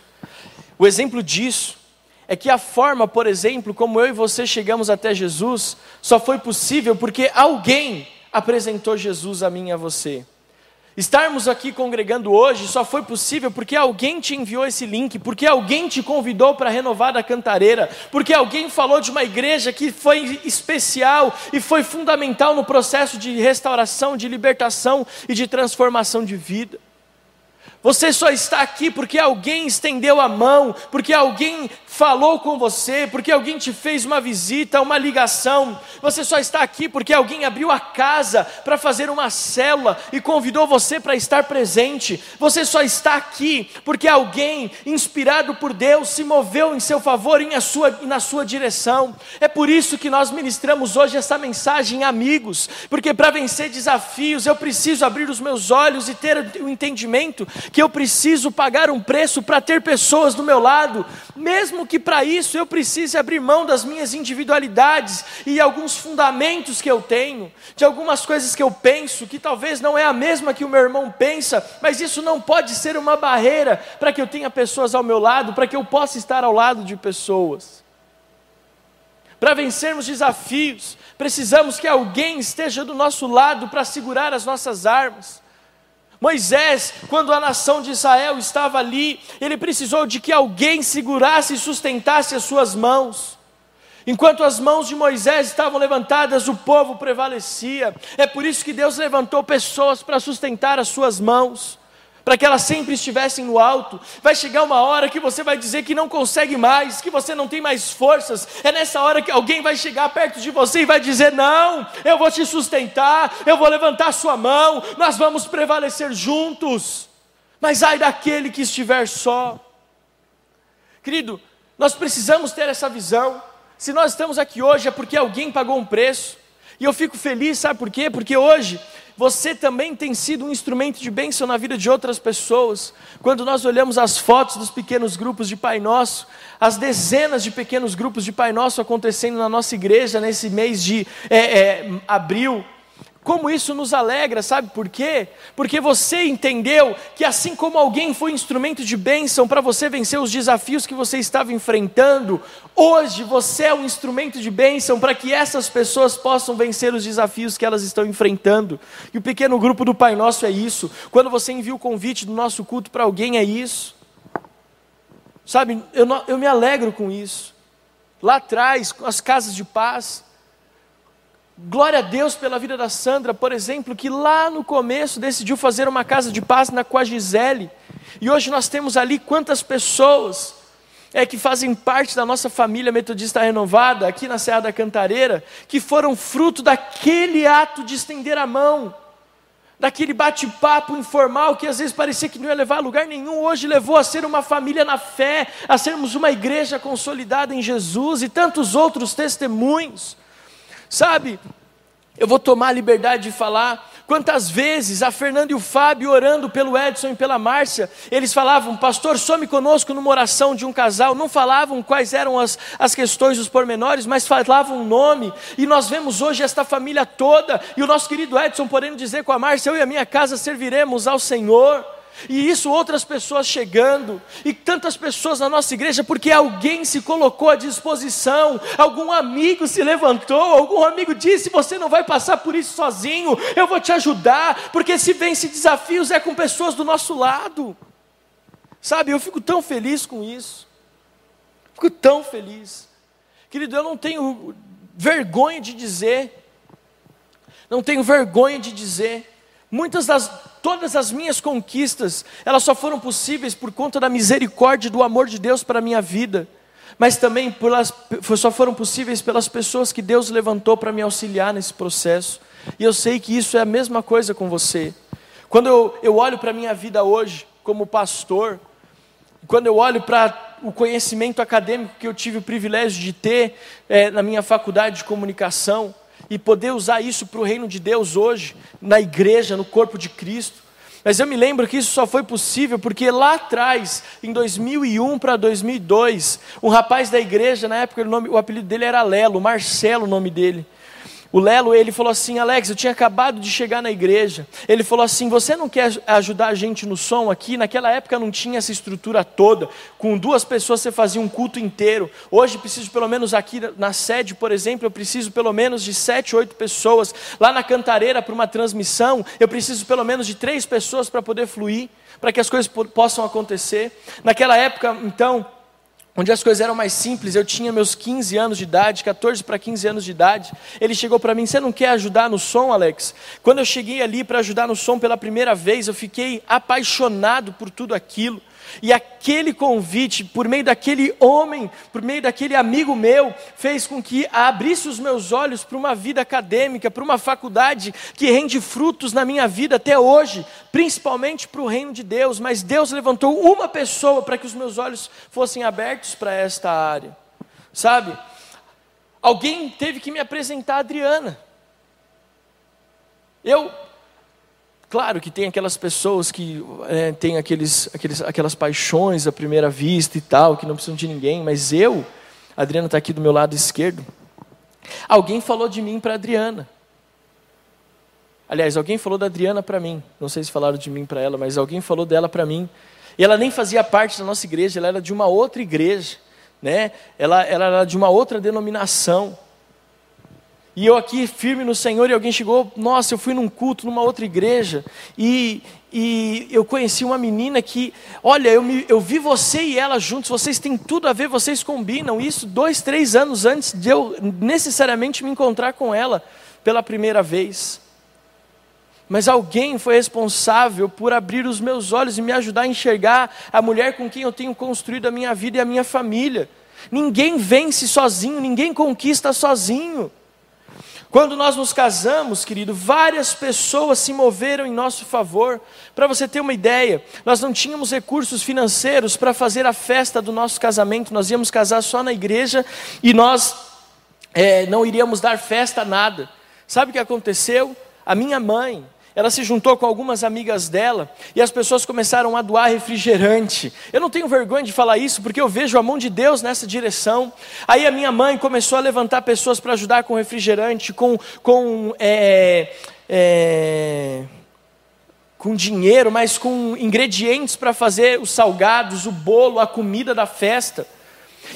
O exemplo disso é que a forma, por exemplo, como eu e você chegamos até Jesus, só foi possível porque alguém apresentou Jesus a mim e a você. Estarmos aqui congregando hoje só foi possível porque alguém te enviou esse link, porque alguém te convidou para renovar da cantareira, porque alguém falou de uma igreja que foi especial e foi fundamental no processo de restauração, de libertação e de transformação de vida. Você só está aqui porque alguém estendeu a mão, porque alguém falou com você, porque alguém te fez uma visita, uma ligação. Você só está aqui porque alguém abriu a casa para fazer uma célula e convidou você para estar presente. Você só está aqui porque alguém, inspirado por Deus, se moveu em seu favor e na sua direção. É por isso que nós ministramos hoje essa mensagem, amigos, porque para vencer desafios eu preciso abrir os meus olhos e ter o entendimento que eu preciso pagar um preço para ter pessoas do meu lado, que para isso eu precise abrir mão das minhas individualidades e alguns fundamentos que eu tenho, de algumas coisas que eu penso, que talvez não é a mesma que o meu irmão pensa, mas isso não pode ser uma barreira para que eu tenha pessoas ao meu lado, para que eu possa estar ao lado de pessoas. Para vencermos desafios, precisamos que alguém esteja do nosso lado para segurar as nossas armas. Moisés, quando a nação de Israel estava ali, ele precisou de que alguém segurasse e sustentasse as suas mãos. Enquanto as mãos de Moisés estavam levantadas, o povo prevalecia. É por isso que Deus levantou pessoas para sustentar as suas mãos para que elas sempre estivessem no alto. Vai chegar uma hora que você vai dizer que não consegue mais, que você não tem mais forças. É nessa hora que alguém vai chegar perto de você e vai dizer: Não, eu vou te sustentar, eu vou levantar sua mão, nós vamos prevalecer juntos. Mas ai daquele que estiver só. Querido, nós precisamos ter essa visão. Se nós estamos aqui hoje é porque alguém pagou um preço. E eu fico feliz, sabe por quê? Porque hoje você também tem sido um instrumento de bênção na vida de outras pessoas. Quando nós olhamos as fotos dos pequenos grupos de Pai Nosso, as dezenas de pequenos grupos de Pai Nosso acontecendo na nossa igreja nesse mês de é, é, abril, como isso nos alegra, sabe por quê? Porque você entendeu que assim como alguém foi instrumento de bênção para você vencer os desafios que você estava enfrentando, hoje você é um instrumento de bênção para que essas pessoas possam vencer os desafios que elas estão enfrentando. E o pequeno grupo do Pai Nosso é isso. Quando você envia o convite do nosso culto para alguém, é isso. Sabe, eu, eu me alegro com isso. Lá atrás, com as casas de paz, Glória a Deus pela vida da Sandra, por exemplo, que lá no começo decidiu fazer uma casa de paz na com a Gisele. E hoje nós temos ali quantas pessoas é que fazem parte da nossa família metodista renovada, aqui na Serra da Cantareira, que foram fruto daquele ato de estender a mão, daquele bate-papo informal que às vezes parecia que não ia levar a lugar nenhum, hoje levou a ser uma família na fé, a sermos uma igreja consolidada em Jesus e tantos outros testemunhos. Sabe, eu vou tomar a liberdade de falar. Quantas vezes a Fernanda e o Fábio orando pelo Edson e pela Márcia, eles falavam, pastor, some conosco numa oração de um casal. Não falavam quais eram as, as questões, os pormenores, mas falavam o nome. E nós vemos hoje esta família toda, e o nosso querido Edson podendo dizer com a Márcia: Eu e a minha casa serviremos ao Senhor. E isso outras pessoas chegando, e tantas pessoas na nossa igreja, porque alguém se colocou à disposição, algum amigo se levantou, algum amigo disse: Você não vai passar por isso sozinho, eu vou te ajudar, porque se vence desafios é com pessoas do nosso lado. Sabe, eu fico tão feliz com isso, fico tão feliz, querido, eu não tenho vergonha de dizer, não tenho vergonha de dizer, muitas das todas as minhas conquistas, elas só foram possíveis por conta da misericórdia e do amor de Deus para a minha vida, mas também pelas, só foram possíveis pelas pessoas que Deus levantou para me auxiliar nesse processo. E eu sei que isso é a mesma coisa com você. Quando eu, eu olho para a minha vida hoje, como pastor, quando eu olho para o conhecimento acadêmico que eu tive o privilégio de ter é, na minha faculdade de comunicação, e poder usar isso para o reino de Deus hoje, na igreja, no corpo de Cristo. Mas eu me lembro que isso só foi possível porque lá atrás, em 2001 para 2002, um rapaz da igreja, na época o, nome, o apelido dele era Lelo, Marcelo o nome dele. O Lelo, ele falou assim: Alex, eu tinha acabado de chegar na igreja. Ele falou assim: Você não quer ajudar a gente no som aqui? Naquela época não tinha essa estrutura toda. Com duas pessoas você fazia um culto inteiro. Hoje preciso, pelo menos aqui na sede, por exemplo, eu preciso pelo menos de sete, oito pessoas. Lá na cantareira, para uma transmissão, eu preciso pelo menos de três pessoas para poder fluir, para que as coisas possam acontecer. Naquela época, então onde as coisas eram mais simples, eu tinha meus 15 anos de idade, 14 para 15 anos de idade. Ele chegou para mim: Você não quer ajudar no som, Alex? Quando eu cheguei ali para ajudar no som pela primeira vez, eu fiquei apaixonado por tudo aquilo. E aquele convite, por meio daquele homem, por meio daquele amigo meu, fez com que abrisse os meus olhos para uma vida acadêmica, para uma faculdade que rende frutos na minha vida até hoje, principalmente para o reino de Deus. Mas Deus levantou uma pessoa para que os meus olhos fossem abertos para esta área, sabe? Alguém teve que me apresentar a Adriana. Eu Claro que tem aquelas pessoas que é, têm aqueles, aqueles, aquelas paixões à primeira vista e tal, que não precisam de ninguém, mas eu, a Adriana está aqui do meu lado esquerdo, alguém falou de mim para Adriana. Aliás, alguém falou da Adriana para mim, não sei se falaram de mim para ela, mas alguém falou dela para mim. E ela nem fazia parte da nossa igreja, ela era de uma outra igreja, né? ela, ela era de uma outra denominação. E eu aqui firme no Senhor, e alguém chegou, nossa, eu fui num culto numa outra igreja, e, e eu conheci uma menina que, olha, eu, me, eu vi você e ela juntos, vocês têm tudo a ver, vocês combinam isso dois, três anos antes de eu necessariamente me encontrar com ela pela primeira vez. Mas alguém foi responsável por abrir os meus olhos e me ajudar a enxergar a mulher com quem eu tenho construído a minha vida e a minha família. Ninguém vence sozinho, ninguém conquista sozinho. Quando nós nos casamos, querido, várias pessoas se moveram em nosso favor. Para você ter uma ideia, nós não tínhamos recursos financeiros para fazer a festa do nosso casamento, nós íamos casar só na igreja e nós é, não iríamos dar festa a nada. Sabe o que aconteceu? A minha mãe, ela se juntou com algumas amigas dela e as pessoas começaram a doar refrigerante. Eu não tenho vergonha de falar isso porque eu vejo a mão de Deus nessa direção. Aí a minha mãe começou a levantar pessoas para ajudar com refrigerante, com, com, é, é, com dinheiro, mas com ingredientes para fazer os salgados, o bolo, a comida da festa.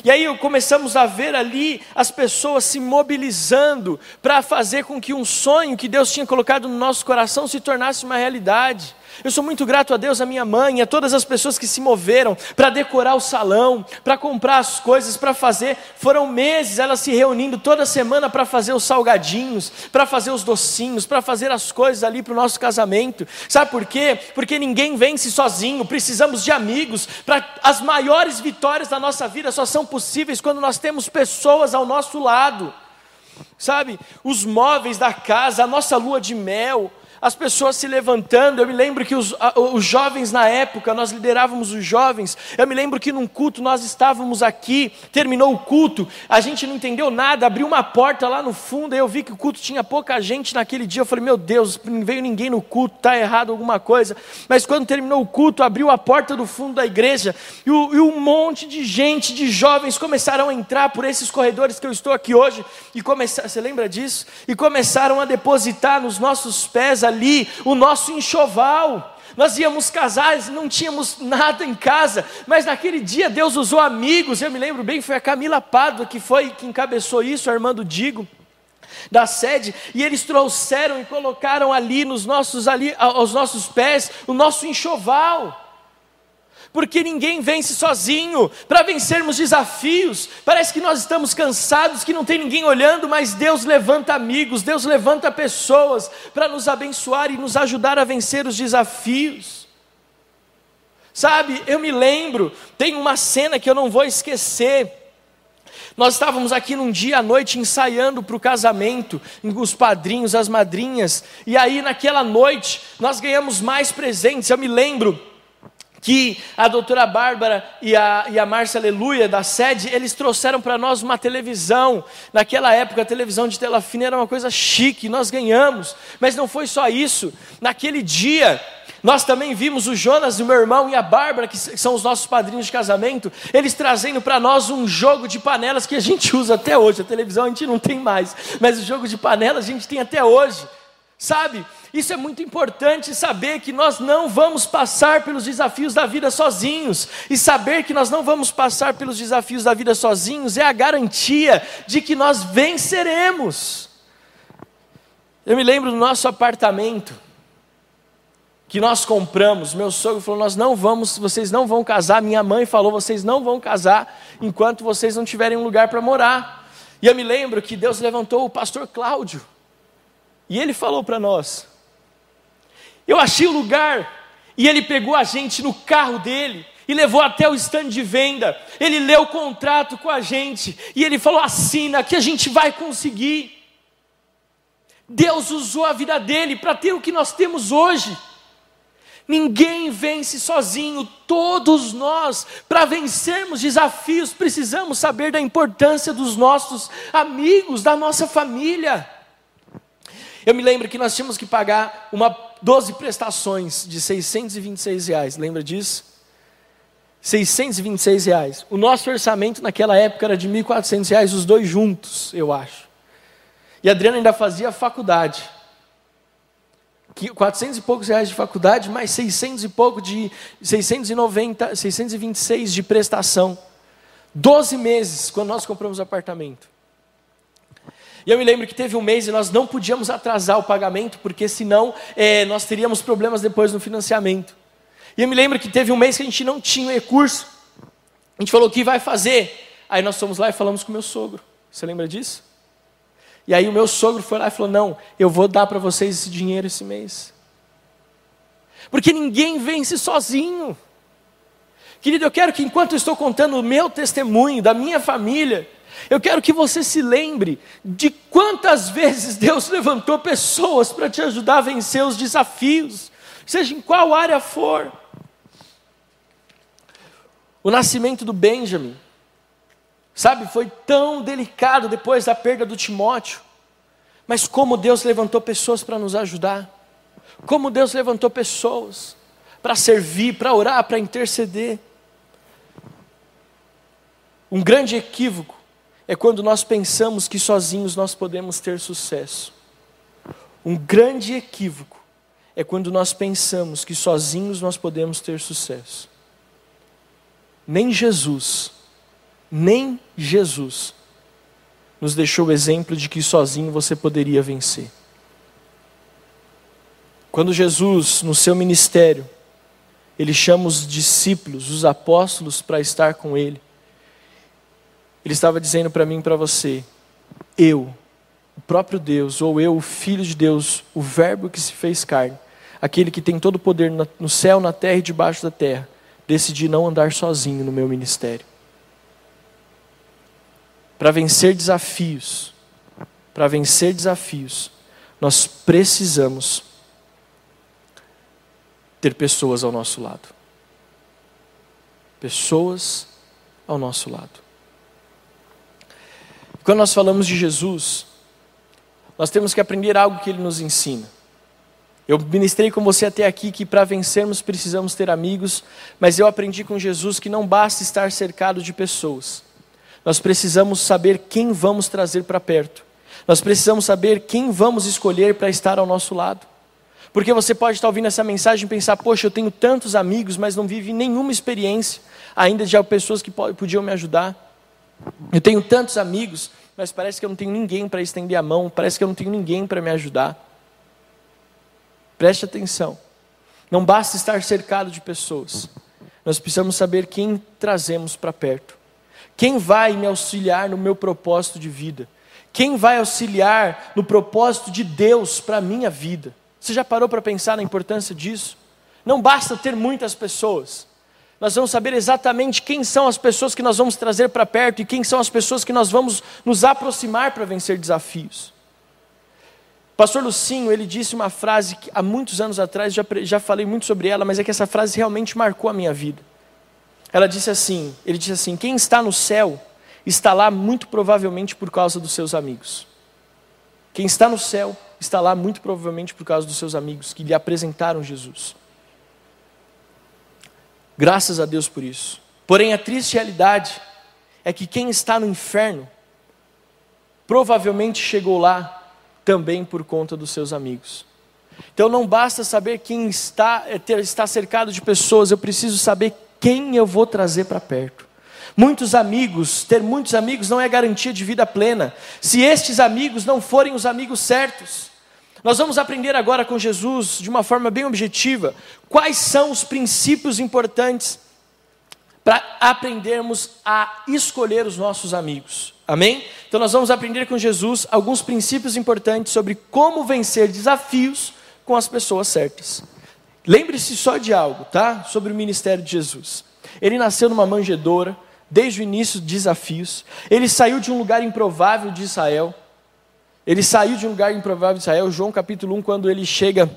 E aí começamos a ver ali as pessoas se mobilizando para fazer com que um sonho que Deus tinha colocado no nosso coração se tornasse uma realidade. Eu sou muito grato a Deus, a minha mãe, a todas as pessoas que se moveram para decorar o salão, para comprar as coisas, para fazer. Foram meses elas se reunindo toda semana para fazer os salgadinhos, para fazer os docinhos, para fazer as coisas ali para o nosso casamento. Sabe por quê? Porque ninguém vence sozinho, precisamos de amigos. Para as maiores vitórias da nossa vida só são possíveis quando nós temos pessoas ao nosso lado. Sabe, os móveis da casa, a nossa lua de mel, as pessoas se levantando. Eu me lembro que os, os jovens na época, nós liderávamos os jovens. Eu me lembro que num culto nós estávamos aqui, terminou o culto, a gente não entendeu nada, abriu uma porta lá no fundo, e eu vi que o culto tinha pouca gente naquele dia. Eu falei, meu Deus, não veio ninguém no culto, está errado alguma coisa. Mas quando terminou o culto, abriu a porta do fundo da igreja e, o, e um monte de gente, de jovens, começaram a entrar por esses corredores que eu estou aqui hoje. E começaram, você lembra disso? E começaram a depositar nos nossos pés ali o nosso enxoval. Nós íamos casar, não tínhamos nada em casa, mas naquele dia Deus usou amigos. Eu me lembro bem, foi a Camila Pádua que foi que encabeçou isso, Armando Digo da sede, e eles trouxeram e colocaram ali nos nossos ali aos nossos pés o nosso enxoval porque ninguém vence sozinho. Para vencermos desafios, parece que nós estamos cansados, que não tem ninguém olhando, mas Deus levanta amigos, Deus levanta pessoas para nos abençoar e nos ajudar a vencer os desafios. Sabe, eu me lembro, tem uma cena que eu não vou esquecer. Nós estávamos aqui num dia à noite ensaiando para o casamento, os padrinhos, as madrinhas, e aí naquela noite nós ganhamos mais presentes. Eu me lembro que a doutora Bárbara e a, e a Márcia Aleluia, da sede, eles trouxeram para nós uma televisão. Naquela época, a televisão de tela fina era uma coisa chique, nós ganhamos. Mas não foi só isso. Naquele dia, nós também vimos o Jonas, o meu irmão, e a Bárbara, que são os nossos padrinhos de casamento, eles trazendo para nós um jogo de panelas que a gente usa até hoje. A televisão a gente não tem mais, mas o jogo de panelas a gente tem até hoje. Sabe? Isso é muito importante saber que nós não vamos passar pelos desafios da vida sozinhos. E saber que nós não vamos passar pelos desafios da vida sozinhos é a garantia de que nós venceremos. Eu me lembro do nosso apartamento que nós compramos. Meu sogro falou: "Nós não vamos, vocês não vão casar". Minha mãe falou: "Vocês não vão casar enquanto vocês não tiverem um lugar para morar". E eu me lembro que Deus levantou o pastor Cláudio e ele falou para nós: Eu achei o lugar. E ele pegou a gente no carro dele e levou até o stand de venda. Ele leu o contrato com a gente e ele falou: assina que a gente vai conseguir. Deus usou a vida dele para ter o que nós temos hoje. Ninguém vence sozinho, todos nós, para vencermos desafios, precisamos saber da importância dos nossos amigos, da nossa família. Eu me lembro que nós tínhamos que pagar uma 12 prestações de 626 reais, lembra disso? 626 reais. O nosso orçamento naquela época era de 1.400 reais, os dois juntos, eu acho. E a Adriana ainda fazia faculdade. 400 e poucos reais de faculdade, mais 600 e pouco de 690, 626 de prestação. 12 meses quando nós compramos o apartamento. E eu me lembro que teve um mês e nós não podíamos atrasar o pagamento, porque senão é, nós teríamos problemas depois no financiamento. E eu me lembro que teve um mês que a gente não tinha recurso. A gente falou o que vai fazer. Aí nós fomos lá e falamos com o meu sogro. Você lembra disso? E aí o meu sogro foi lá e falou: Não, eu vou dar para vocês esse dinheiro esse mês. Porque ninguém vence sozinho. Querido, eu quero que enquanto eu estou contando o meu testemunho, da minha família, eu quero que você se lembre de quantas vezes Deus levantou pessoas para te ajudar a vencer os desafios, seja em qual área for. O nascimento do Benjamin, sabe, foi tão delicado depois da perda do Timóteo, mas como Deus levantou pessoas para nos ajudar, como Deus levantou pessoas para servir, para orar, para interceder. Um grande equívoco é quando nós pensamos que sozinhos nós podemos ter sucesso. Um grande equívoco é quando nós pensamos que sozinhos nós podemos ter sucesso. Nem Jesus, nem Jesus nos deixou o exemplo de que sozinho você poderia vencer. Quando Jesus, no seu ministério, ele chama os discípulos, os apóstolos, para estar com ele. Ele estava dizendo para mim e para você: eu, o próprio Deus, ou eu, o Filho de Deus, o Verbo que se fez carne, aquele que tem todo o poder no céu, na terra e debaixo da terra, decidi não andar sozinho no meu ministério. Para vencer desafios, para vencer desafios, nós precisamos ter pessoas ao nosso lado. Pessoas ao nosso lado. Quando nós falamos de Jesus, nós temos que aprender algo que ele nos ensina. Eu ministrei com você até aqui que para vencermos precisamos ter amigos, mas eu aprendi com Jesus que não basta estar cercado de pessoas. Nós precisamos saber quem vamos trazer para perto. Nós precisamos saber quem vamos escolher para estar ao nosso lado. Porque você pode estar ouvindo essa mensagem e pensar: poxa, eu tenho tantos amigos, mas não vive nenhuma experiência ainda de pessoas que podiam me ajudar. Eu tenho tantos amigos, mas parece que eu não tenho ninguém para estender a mão, parece que eu não tenho ninguém para me ajudar. Preste atenção. Não basta estar cercado de pessoas. Nós precisamos saber quem trazemos para perto. Quem vai me auxiliar no meu propósito de vida? Quem vai auxiliar no propósito de Deus para a minha vida? Você já parou para pensar na importância disso? Não basta ter muitas pessoas nós vamos saber exatamente quem são as pessoas que nós vamos trazer para perto e quem são as pessoas que nós vamos nos aproximar para vencer desafios. Pastor Lucinho, ele disse uma frase que há muitos anos atrás, já, já falei muito sobre ela, mas é que essa frase realmente marcou a minha vida. Ela disse assim, ele disse assim, quem está no céu, está lá muito provavelmente por causa dos seus amigos. Quem está no céu, está lá muito provavelmente por causa dos seus amigos, que lhe apresentaram Jesus. Graças a Deus por isso. Porém, a triste realidade é que quem está no inferno, provavelmente chegou lá também por conta dos seus amigos. Então não basta saber quem está, é, está cercado de pessoas, eu preciso saber quem eu vou trazer para perto. Muitos amigos, ter muitos amigos não é garantia de vida plena, se estes amigos não forem os amigos certos. Nós vamos aprender agora com Jesus, de uma forma bem objetiva, quais são os princípios importantes para aprendermos a escolher os nossos amigos. Amém? Então nós vamos aprender com Jesus alguns princípios importantes sobre como vencer desafios com as pessoas certas. Lembre-se só de algo, tá? Sobre o ministério de Jesus. Ele nasceu numa manjedoura, desde o início desafios. Ele saiu de um lugar improvável de Israel. Ele saiu de um lugar improvável de Israel. João capítulo 1, quando ele chega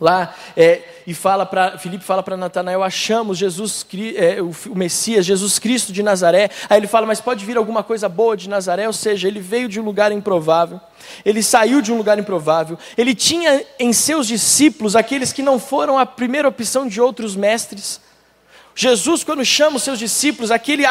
lá é, e fala para Filipe fala para Natanael achamos Jesus é, o, o, Messias Jesus Cristo de Nazaré aí ele fala mas pode vir alguma coisa boa de Nazaré ou seja ele veio de um lugar improvável ele saiu de um lugar improvável ele tinha em seus discípulos aqueles que não foram a primeira opção de outros mestres Jesus, quando chama os seus discípulos, aquele,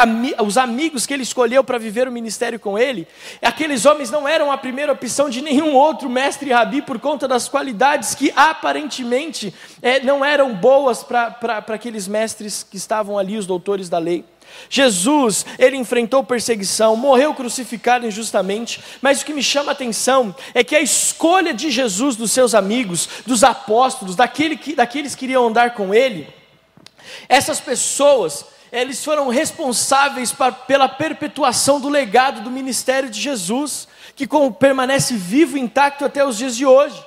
os amigos que ele escolheu para viver o ministério com ele, aqueles homens não eram a primeira opção de nenhum outro mestre rabi por conta das qualidades que aparentemente é, não eram boas para aqueles mestres que estavam ali, os doutores da lei. Jesus, ele enfrentou perseguição, morreu crucificado injustamente, mas o que me chama a atenção é que a escolha de Jesus dos seus amigos, dos apóstolos, daquele que, daqueles que iriam andar com ele, essas pessoas, eles foram responsáveis pela perpetuação do legado do ministério de Jesus, que permanece vivo, intacto até os dias de hoje.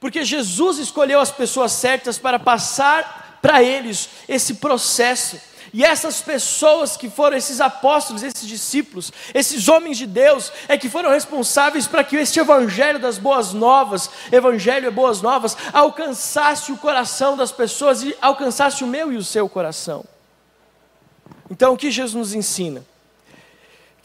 Porque Jesus escolheu as pessoas certas para passar para eles esse processo. E essas pessoas que foram esses apóstolos, esses discípulos, esses homens de Deus, é que foram responsáveis para que este evangelho das boas novas, evangelho é boas novas, alcançasse o coração das pessoas e alcançasse o meu e o seu coração. Então, o que Jesus nos ensina?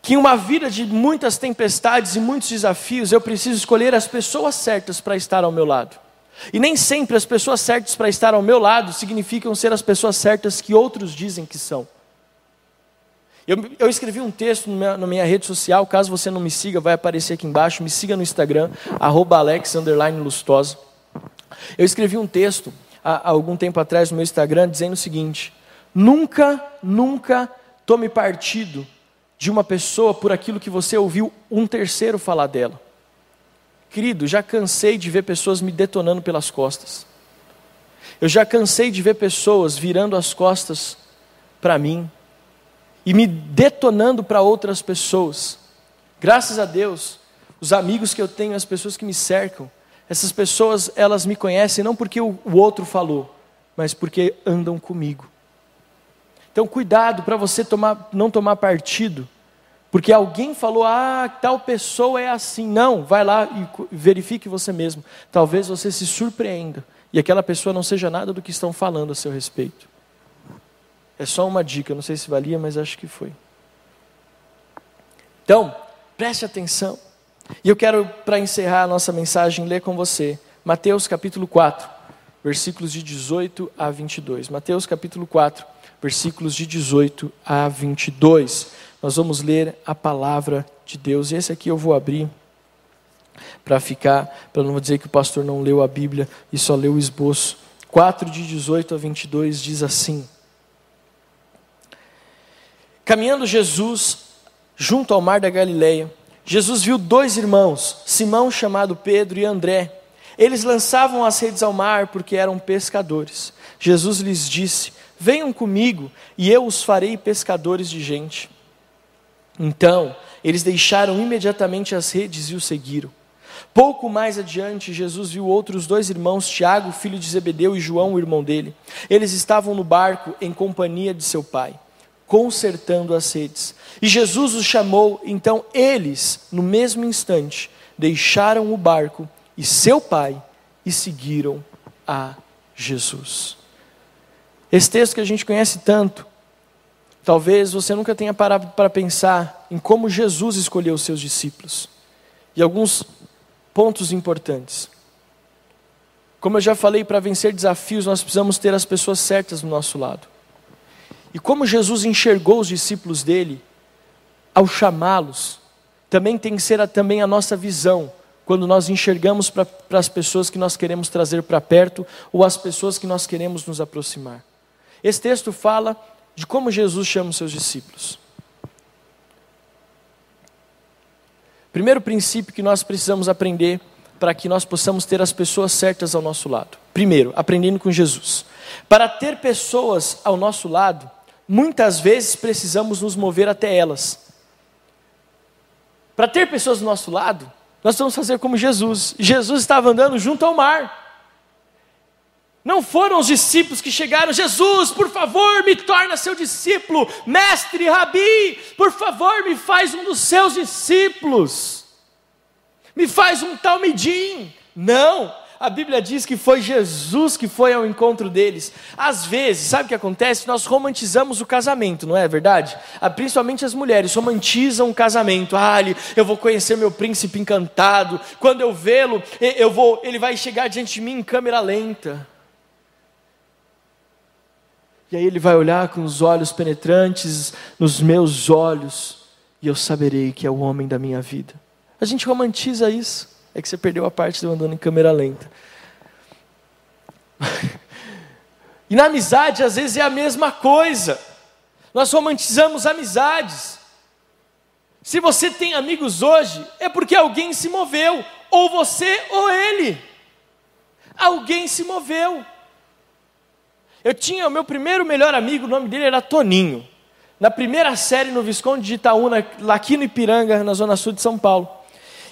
Que em uma vida de muitas tempestades e muitos desafios, eu preciso escolher as pessoas certas para estar ao meu lado. E nem sempre as pessoas certas para estar ao meu lado significam ser as pessoas certas que outros dizem que são. Eu, eu escrevi um texto minha, na minha rede social, caso você não me siga, vai aparecer aqui embaixo. Me siga no Instagram, @alex_lustosa. Eu escrevi um texto há, há algum tempo atrás no meu Instagram dizendo o seguinte: nunca, nunca tome partido de uma pessoa por aquilo que você ouviu um terceiro falar dela. Querido, já cansei de ver pessoas me detonando pelas costas. Eu já cansei de ver pessoas virando as costas para mim e me detonando para outras pessoas. Graças a Deus, os amigos que eu tenho, as pessoas que me cercam, essas pessoas, elas me conhecem não porque o, outro falou, mas porque andam comigo. Então, cuidado para você tomar, não tomar partido porque alguém falou, ah, tal pessoa é assim. Não, vai lá e verifique você mesmo. Talvez você se surpreenda e aquela pessoa não seja nada do que estão falando a seu respeito. É só uma dica, não sei se valia, mas acho que foi. Então, preste atenção. E eu quero, para encerrar a nossa mensagem, ler com você Mateus capítulo 4, versículos de 18 a 22. Mateus capítulo 4, versículos de 18 a 22 nós vamos ler a palavra de Deus. E esse aqui eu vou abrir para ficar, para não dizer que o pastor não leu a Bíblia e só leu o esboço. 4 de 18 a 22 diz assim: Caminhando Jesus junto ao mar da Galileia, Jesus viu dois irmãos, Simão chamado Pedro e André. Eles lançavam as redes ao mar porque eram pescadores. Jesus lhes disse: Venham comigo e eu os farei pescadores de gente. Então, eles deixaram imediatamente as redes e o seguiram. Pouco mais adiante, Jesus viu outros dois irmãos, Tiago, filho de Zebedeu, e João, o irmão dele. Eles estavam no barco em companhia de seu pai, consertando as redes. E Jesus os chamou, então eles, no mesmo instante, deixaram o barco e seu pai e seguiram a Jesus. Esse texto que a gente conhece tanto, talvez você nunca tenha parado para pensar em como Jesus escolheu os seus discípulos. E alguns pontos importantes. Como eu já falei, para vencer desafios, nós precisamos ter as pessoas certas do nosso lado. E como Jesus enxergou os discípulos dele, ao chamá-los, também tem que ser a, também a nossa visão, quando nós enxergamos para as pessoas que nós queremos trazer para perto ou as pessoas que nós queremos nos aproximar. Esse texto fala de como Jesus chama os seus discípulos. Primeiro princípio que nós precisamos aprender para que nós possamos ter as pessoas certas ao nosso lado. Primeiro, aprendendo com Jesus. Para ter pessoas ao nosso lado, muitas vezes precisamos nos mover até elas. Para ter pessoas do nosso lado, nós vamos fazer como Jesus. Jesus estava andando junto ao mar. Não foram os discípulos que chegaram, Jesus, por favor, me torna seu discípulo, mestre, rabi, por favor, me faz um dos seus discípulos, me faz um talmidim. Não, a Bíblia diz que foi Jesus que foi ao encontro deles. Às vezes, sabe o que acontece? Nós romantizamos o casamento, não é verdade? Ah, principalmente as mulheres romantizam o casamento. Ah, eu vou conhecer meu príncipe encantado. Quando eu vê-lo, eu vou, ele vai chegar diante de mim em câmera lenta. E aí ele vai olhar com os olhos penetrantes nos meus olhos, e eu saberei que é o homem da minha vida. A gente romantiza isso. É que você perdeu a parte do andando em câmera lenta. e na amizade, às vezes, é a mesma coisa. Nós romantizamos amizades. Se você tem amigos hoje, é porque alguém se moveu, ou você ou ele. Alguém se moveu. Eu tinha o meu primeiro melhor amigo, o nome dele era Toninho. Na primeira série no Visconde de Itaúna, aqui no Ipiranga, na zona sul de São Paulo.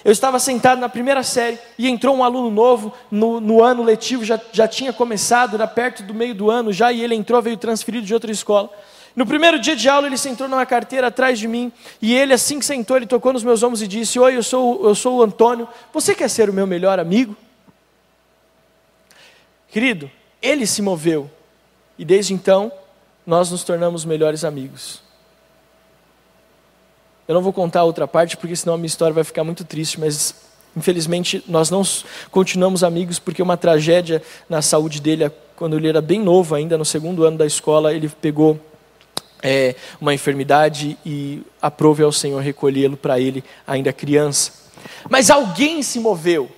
Eu estava sentado na primeira série e entrou um aluno novo no, no ano letivo, já, já tinha começado, era perto do meio do ano já, e ele entrou, veio transferido de outra escola. No primeiro dia de aula, ele sentou numa carteira atrás de mim, e ele, assim que sentou, ele tocou nos meus ombros e disse: Oi, eu sou, eu sou o Antônio, você quer ser o meu melhor amigo? Querido, ele se moveu, e desde então, nós nos tornamos melhores amigos. Eu não vou contar a outra parte, porque senão a minha história vai ficar muito triste, mas infelizmente nós não continuamos amigos porque uma tragédia na saúde dele, quando ele era bem novo ainda, no segundo ano da escola, ele pegou é, uma enfermidade e aprove ao Senhor recolhê-lo para ele, ainda criança. Mas alguém se moveu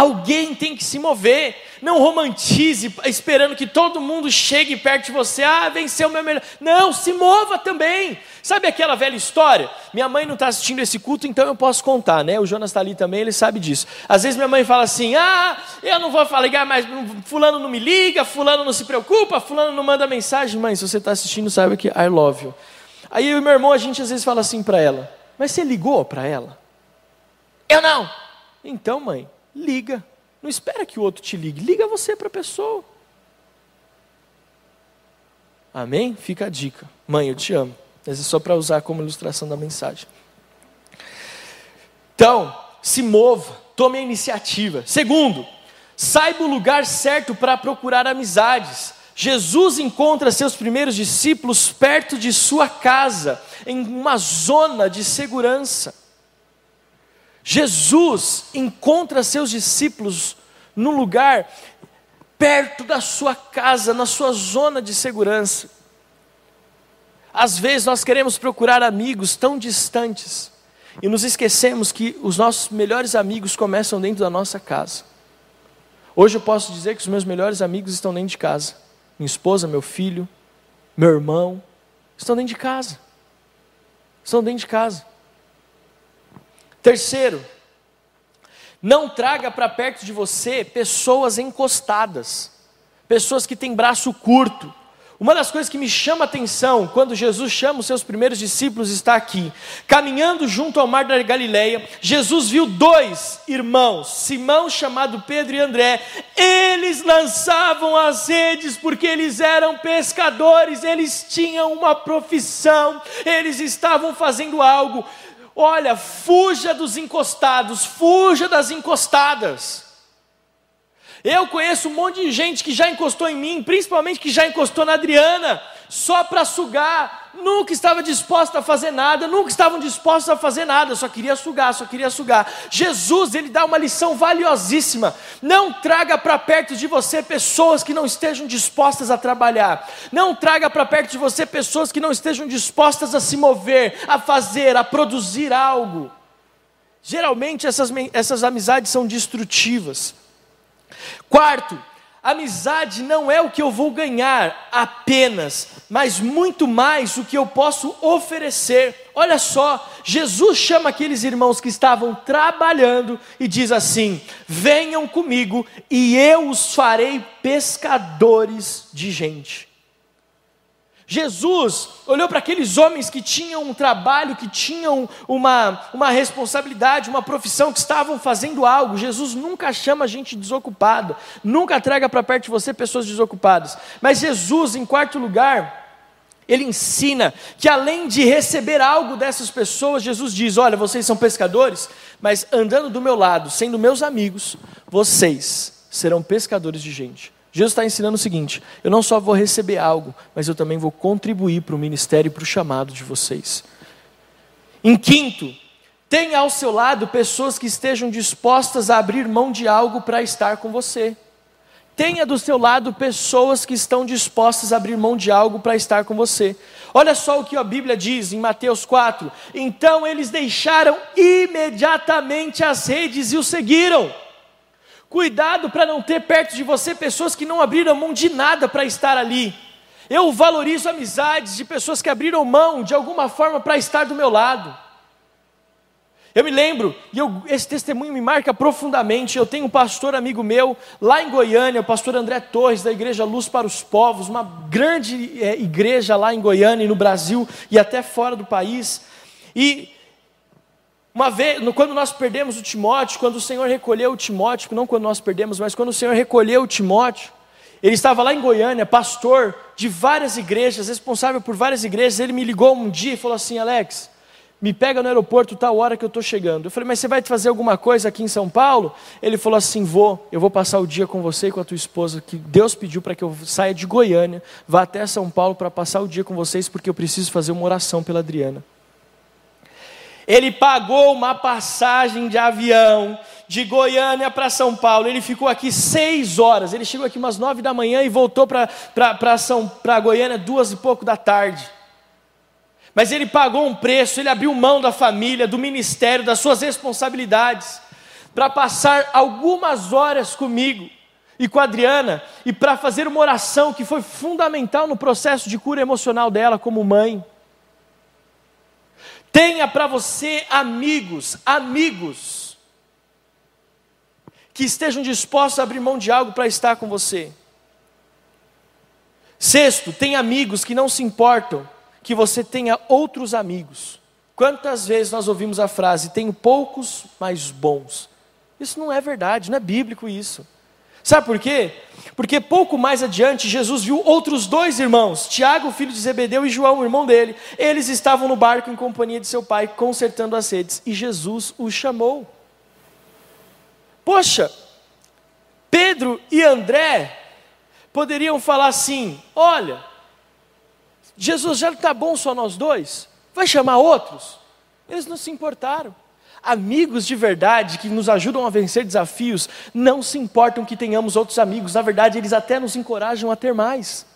Alguém tem que se mover. Não romantize esperando que todo mundo chegue perto de você. Ah, venceu o meu melhor. Não, se mova também. Sabe aquela velha história? Minha mãe não está assistindo esse culto, então eu posso contar, né? O Jonas está ali também, ele sabe disso. Às vezes minha mãe fala assim: Ah, eu não vou ligar mais. Fulano não me liga, Fulano não se preocupa, Fulano não manda mensagem. Mãe, se você está assistindo, saiba que I love you. Aí eu e meu irmão, a gente às vezes fala assim para ela: Mas você ligou para ela? Eu não. Então, mãe, liga. Não espera que o outro te ligue, liga você para a pessoa. Amém? Fica a dica. Mãe, eu te amo. Mas é só para usar como ilustração da mensagem. Então, se mova, tome a iniciativa. Segundo, saiba o lugar certo para procurar amizades. Jesus encontra seus primeiros discípulos perto de sua casa, em uma zona de segurança. Jesus encontra seus discípulos num lugar perto da sua casa, na sua zona de segurança. Às vezes nós queremos procurar amigos tão distantes e nos esquecemos que os nossos melhores amigos começam dentro da nossa casa. Hoje eu posso dizer que os meus melhores amigos estão dentro de casa. Minha esposa, meu filho, meu irmão, estão dentro de casa. Estão dentro de casa. Terceiro, não traga para perto de você pessoas encostadas, pessoas que têm braço curto. Uma das coisas que me chama a atenção quando Jesus chama os seus primeiros discípulos está aqui. Caminhando junto ao mar da Galileia, Jesus viu dois irmãos, Simão chamado Pedro e André. Eles lançavam as redes porque eles eram pescadores, eles tinham uma profissão, eles estavam fazendo algo. Olha, fuja dos encostados, fuja das encostadas. Eu conheço um monte de gente que já encostou em mim, principalmente que já encostou na Adriana, só para sugar, nunca estava disposta a fazer nada, nunca estavam dispostos a fazer nada, só queria sugar, só queria sugar. Jesus, ele dá uma lição valiosíssima. Não traga para perto de você pessoas que não estejam dispostas a trabalhar. Não traga para perto de você pessoas que não estejam dispostas a se mover, a fazer, a produzir algo. Geralmente essas, essas amizades são destrutivas. Quarto, amizade não é o que eu vou ganhar apenas, mas muito mais o que eu posso oferecer. Olha só, Jesus chama aqueles irmãos que estavam trabalhando e diz assim: Venham comigo e eu os farei pescadores de gente. Jesus olhou para aqueles homens que tinham um trabalho, que tinham uma, uma responsabilidade, uma profissão, que estavam fazendo algo. Jesus nunca chama gente desocupada, nunca traga para perto de você pessoas desocupadas. Mas Jesus, em quarto lugar, ele ensina que além de receber algo dessas pessoas, Jesus diz: Olha, vocês são pescadores, mas andando do meu lado, sendo meus amigos, vocês serão pescadores de gente. Jesus está ensinando o seguinte: eu não só vou receber algo, mas eu também vou contribuir para o ministério e para o chamado de vocês. Em quinto, tenha ao seu lado pessoas que estejam dispostas a abrir mão de algo para estar com você. Tenha do seu lado pessoas que estão dispostas a abrir mão de algo para estar com você. Olha só o que a Bíblia diz em Mateus 4. Então eles deixaram imediatamente as redes e o seguiram. Cuidado para não ter perto de você pessoas que não abriram mão de nada para estar ali. Eu valorizo amizades de pessoas que abriram mão de alguma forma para estar do meu lado. Eu me lembro, e eu, esse testemunho me marca profundamente. Eu tenho um pastor amigo meu, lá em Goiânia, o pastor André Torres, da Igreja Luz para os Povos, uma grande é, igreja lá em Goiânia e no Brasil e até fora do país. E uma vez, quando nós perdemos o Timóteo, quando o Senhor recolheu o Timóteo, não quando nós perdemos, mas quando o Senhor recolheu o Timóteo, ele estava lá em Goiânia, pastor de várias igrejas, responsável por várias igrejas. Ele me ligou um dia e falou assim: Alex, me pega no aeroporto tal hora que eu estou chegando. Eu falei, mas você vai fazer alguma coisa aqui em São Paulo? Ele falou assim: vou, eu vou passar o dia com você e com a tua esposa, que Deus pediu para que eu saia de Goiânia, vá até São Paulo para passar o dia com vocês, porque eu preciso fazer uma oração pela Adriana. Ele pagou uma passagem de avião de Goiânia para São Paulo. Ele ficou aqui seis horas. Ele chegou aqui umas nove da manhã e voltou para Goiânia duas e pouco da tarde. Mas ele pagou um preço, ele abriu mão da família, do ministério, das suas responsabilidades, para passar algumas horas comigo e com a Adriana, e para fazer uma oração que foi fundamental no processo de cura emocional dela como mãe. Tenha para você amigos, amigos, que estejam dispostos a abrir mão de algo para estar com você. Sexto, tem amigos que não se importam que você tenha outros amigos. Quantas vezes nós ouvimos a frase, tenho poucos, mas bons? Isso não é verdade, não é bíblico isso. Sabe por quê? Porque pouco mais adiante Jesus viu outros dois irmãos, Tiago, filho de Zebedeu, e João, irmão dele. Eles estavam no barco em companhia de seu pai, consertando as redes, e Jesus os chamou. Poxa, Pedro e André poderiam falar assim: olha, Jesus já está bom só nós dois, vai chamar outros? Eles não se importaram. Amigos de verdade que nos ajudam a vencer desafios não se importam que tenhamos outros amigos, na verdade, eles até nos encorajam a ter mais.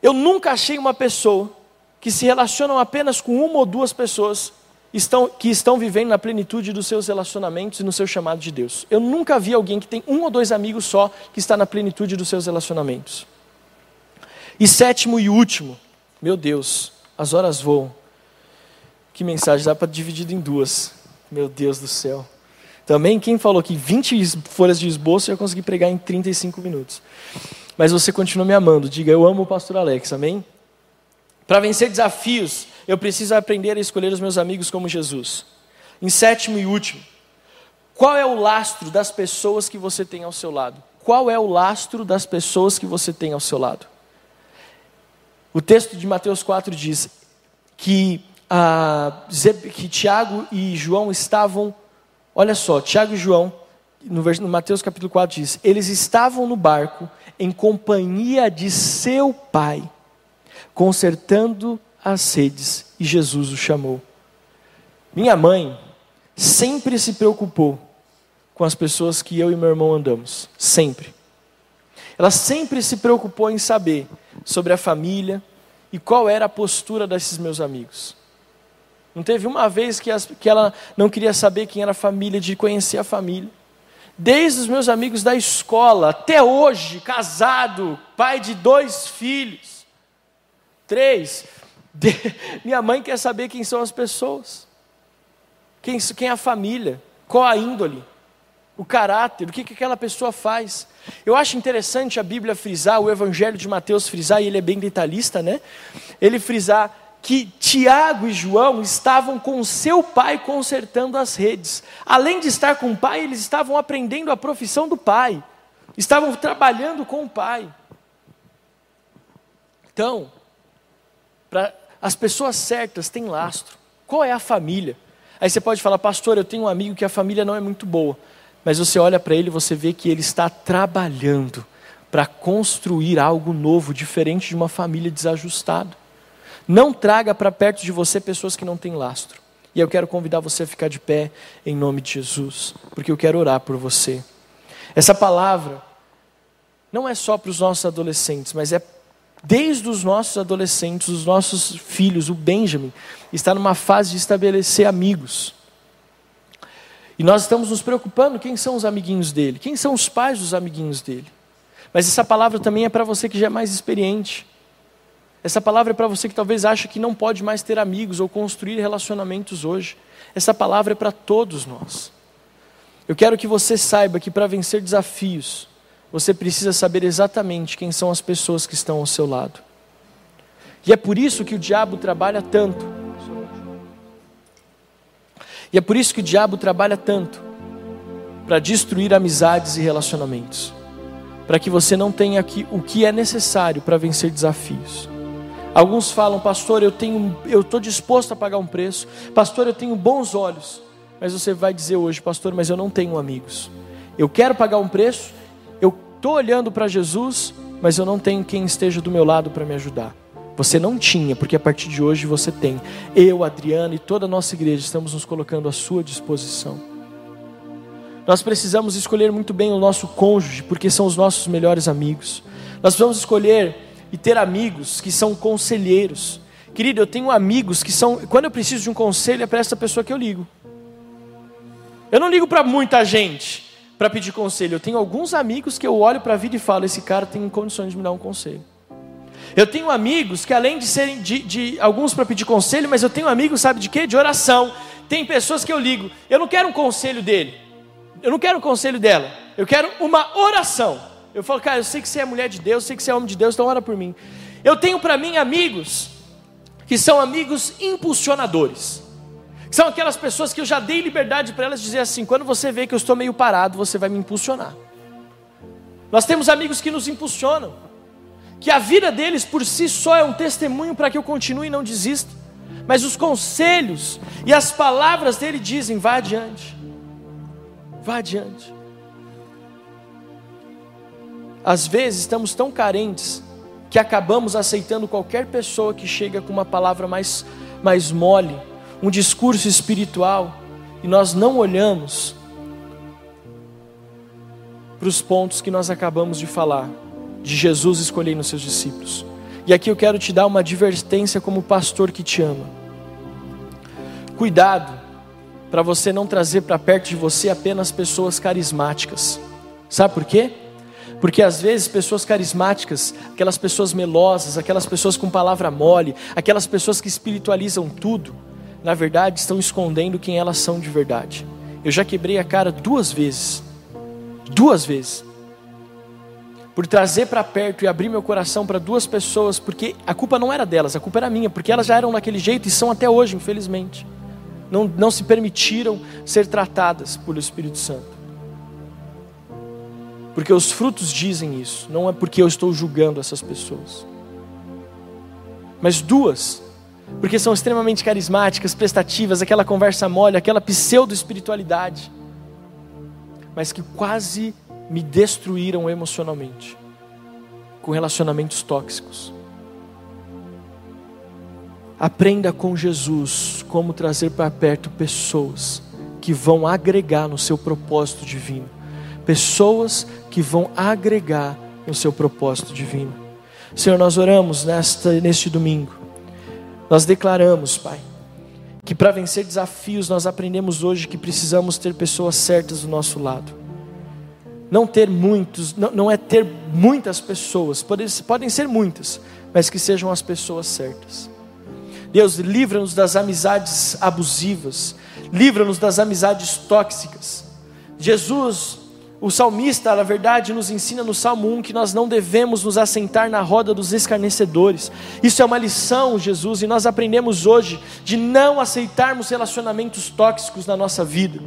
Eu nunca achei uma pessoa que se relacionam apenas com uma ou duas pessoas estão, que estão vivendo na plenitude dos seus relacionamentos e no seu chamado de Deus. Eu nunca vi alguém que tem um ou dois amigos só que está na plenitude dos seus relacionamentos. E sétimo e último, meu Deus, as horas voam. Que mensagem dá para dividir em duas. Meu Deus do céu. Também quem falou que 20 folhas de esboço eu ia conseguir pregar em 35 minutos. Mas você continua me amando. Diga, eu amo o pastor Alex, amém? Para vencer desafios, eu preciso aprender a escolher os meus amigos como Jesus. Em sétimo e último, qual é o lastro das pessoas que você tem ao seu lado? Qual é o lastro das pessoas que você tem ao seu lado? O texto de Mateus 4 diz que ah, que Tiago e João estavam, olha só, Tiago e João no, no Mateus capítulo 4 diz: Eles estavam no barco em companhia de seu pai, consertando as redes, e Jesus o chamou. Minha mãe sempre se preocupou com as pessoas que eu e meu irmão andamos, sempre. Ela sempre se preocupou em saber sobre a família e qual era a postura desses meus amigos. Não teve uma vez que, as, que ela não queria saber quem era a família, de conhecer a família. Desde os meus amigos da escola, até hoje, casado, pai de dois filhos, três. De... Minha mãe quer saber quem são as pessoas, quem, quem é a família, qual a índole, o caráter, o que, que aquela pessoa faz. Eu acho interessante a Bíblia frisar, o Evangelho de Mateus frisar, e ele é bem detalhista, né? Ele frisar que Tiago e João estavam com seu pai consertando as redes. Além de estar com o pai, eles estavam aprendendo a profissão do pai, estavam trabalhando com o pai. Então, para as pessoas certas têm lastro. Qual é a família? Aí você pode falar, pastor, eu tenho um amigo que a família não é muito boa. Mas você olha para ele e você vê que ele está trabalhando para construir algo novo, diferente de uma família desajustada. Não traga para perto de você pessoas que não têm lastro. E eu quero convidar você a ficar de pé em nome de Jesus, porque eu quero orar por você. Essa palavra não é só para os nossos adolescentes, mas é desde os nossos adolescentes, os nossos filhos, o Benjamin, está numa fase de estabelecer amigos. E nós estamos nos preocupando quem são os amiguinhos dele, quem são os pais dos amiguinhos dele. Mas essa palavra também é para você que já é mais experiente. Essa palavra é para você que talvez acha que não pode mais ter amigos ou construir relacionamentos hoje. Essa palavra é para todos nós. Eu quero que você saiba que para vencer desafios, você precisa saber exatamente quem são as pessoas que estão ao seu lado. E é por isso que o diabo trabalha tanto. E é por isso que o diabo trabalha tanto para destruir amizades e relacionamentos, para que você não tenha aqui o que é necessário para vencer desafios. Alguns falam, pastor, eu tenho, eu estou disposto a pagar um preço. Pastor, eu tenho bons olhos. Mas você vai dizer hoje, pastor, mas eu não tenho amigos. Eu quero pagar um preço. Eu estou olhando para Jesus, mas eu não tenho quem esteja do meu lado para me ajudar. Você não tinha, porque a partir de hoje você tem. Eu, Adriana e toda a nossa igreja estamos nos colocando à sua disposição. Nós precisamos escolher muito bem o nosso cônjuge, porque são os nossos melhores amigos. Nós precisamos escolher e ter amigos que são conselheiros. Querido, eu tenho amigos que são. Quando eu preciso de um conselho, é para essa pessoa que eu ligo. Eu não ligo para muita gente para pedir conselho. Eu tenho alguns amigos que eu olho para a vida e falo: esse cara tem condições de me dar um conselho. Eu tenho amigos que, além de serem de, de alguns para pedir conselho, mas eu tenho amigos, sabe de quê? De oração. Tem pessoas que eu ligo. Eu não quero um conselho dele. Eu não quero um conselho dela. Eu quero uma oração. Eu falo, cara, eu sei que você é mulher de Deus, eu sei que você é homem de Deus, então ora por mim. Eu tenho para mim amigos que são amigos impulsionadores. São aquelas pessoas que eu já dei liberdade para elas dizer assim: quando você vê que eu estou meio parado, você vai me impulsionar. Nós temos amigos que nos impulsionam, que a vida deles por si só é um testemunho para que eu continue e não desista. Mas os conselhos e as palavras dele dizem: vá adiante, vá adiante. Às vezes estamos tão carentes que acabamos aceitando qualquer pessoa que chega com uma palavra mais, mais mole, um discurso espiritual, e nós não olhamos para os pontos que nós acabamos de falar, de Jesus escolhendo seus discípulos. E aqui eu quero te dar uma advertência como pastor que te ama. Cuidado para você não trazer para perto de você apenas pessoas carismáticas. Sabe por quê? Porque às vezes pessoas carismáticas, aquelas pessoas melosas, aquelas pessoas com palavra mole, aquelas pessoas que espiritualizam tudo, na verdade estão escondendo quem elas são de verdade. Eu já quebrei a cara duas vezes. Duas vezes. Por trazer para perto e abrir meu coração para duas pessoas, porque a culpa não era delas, a culpa era minha, porque elas já eram daquele jeito e são até hoje, infelizmente. Não, não se permitiram ser tratadas pelo Espírito Santo. Porque os frutos dizem isso, não é porque eu estou julgando essas pessoas. Mas duas, porque são extremamente carismáticas, prestativas, aquela conversa mole, aquela pseudo-espiritualidade. mas que quase me destruíram emocionalmente, com relacionamentos tóxicos. Aprenda com Jesus como trazer para perto pessoas que vão agregar no seu propósito divino. Pessoas que vão agregar no seu propósito divino. Senhor, nós oramos nesta, neste domingo. Nós declaramos, Pai, que para vencer desafios nós aprendemos hoje que precisamos ter pessoas certas do nosso lado. Não ter muitos, não, não é ter muitas pessoas, podem, podem ser muitas, mas que sejam as pessoas certas. Deus, livra-nos das amizades abusivas, livra-nos das amizades tóxicas. Jesus, o salmista, na verdade, nos ensina no Salmo 1 que nós não devemos nos assentar na roda dos escarnecedores. Isso é uma lição, Jesus, e nós aprendemos hoje de não aceitarmos relacionamentos tóxicos na nossa vida.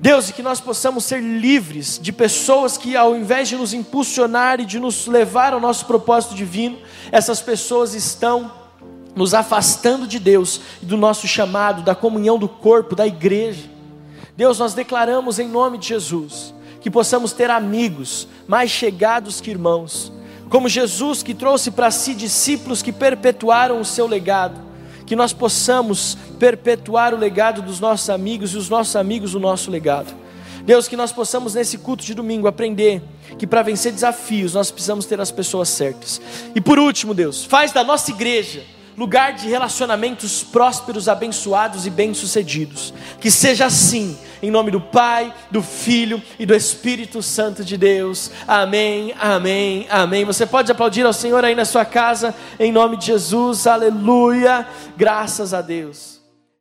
Deus, e que nós possamos ser livres de pessoas que, ao invés de nos impulsionar e de nos levar ao nosso propósito divino, essas pessoas estão nos afastando de Deus e do nosso chamado, da comunhão do corpo, da igreja. Deus, nós declaramos em nome de Jesus que possamos ter amigos mais chegados que irmãos, como Jesus que trouxe para si discípulos que perpetuaram o seu legado, que nós possamos perpetuar o legado dos nossos amigos e os nossos amigos o nosso legado. Deus, que nós possamos nesse culto de domingo aprender que para vencer desafios nós precisamos ter as pessoas certas. E por último, Deus, faz da nossa igreja lugar de relacionamentos prósperos, abençoados e bem-sucedidos. Que seja assim, em nome do Pai, do Filho e do Espírito Santo de Deus. Amém, amém, amém. Você pode aplaudir ao Senhor aí na sua casa, em nome de Jesus, aleluia, graças a Deus.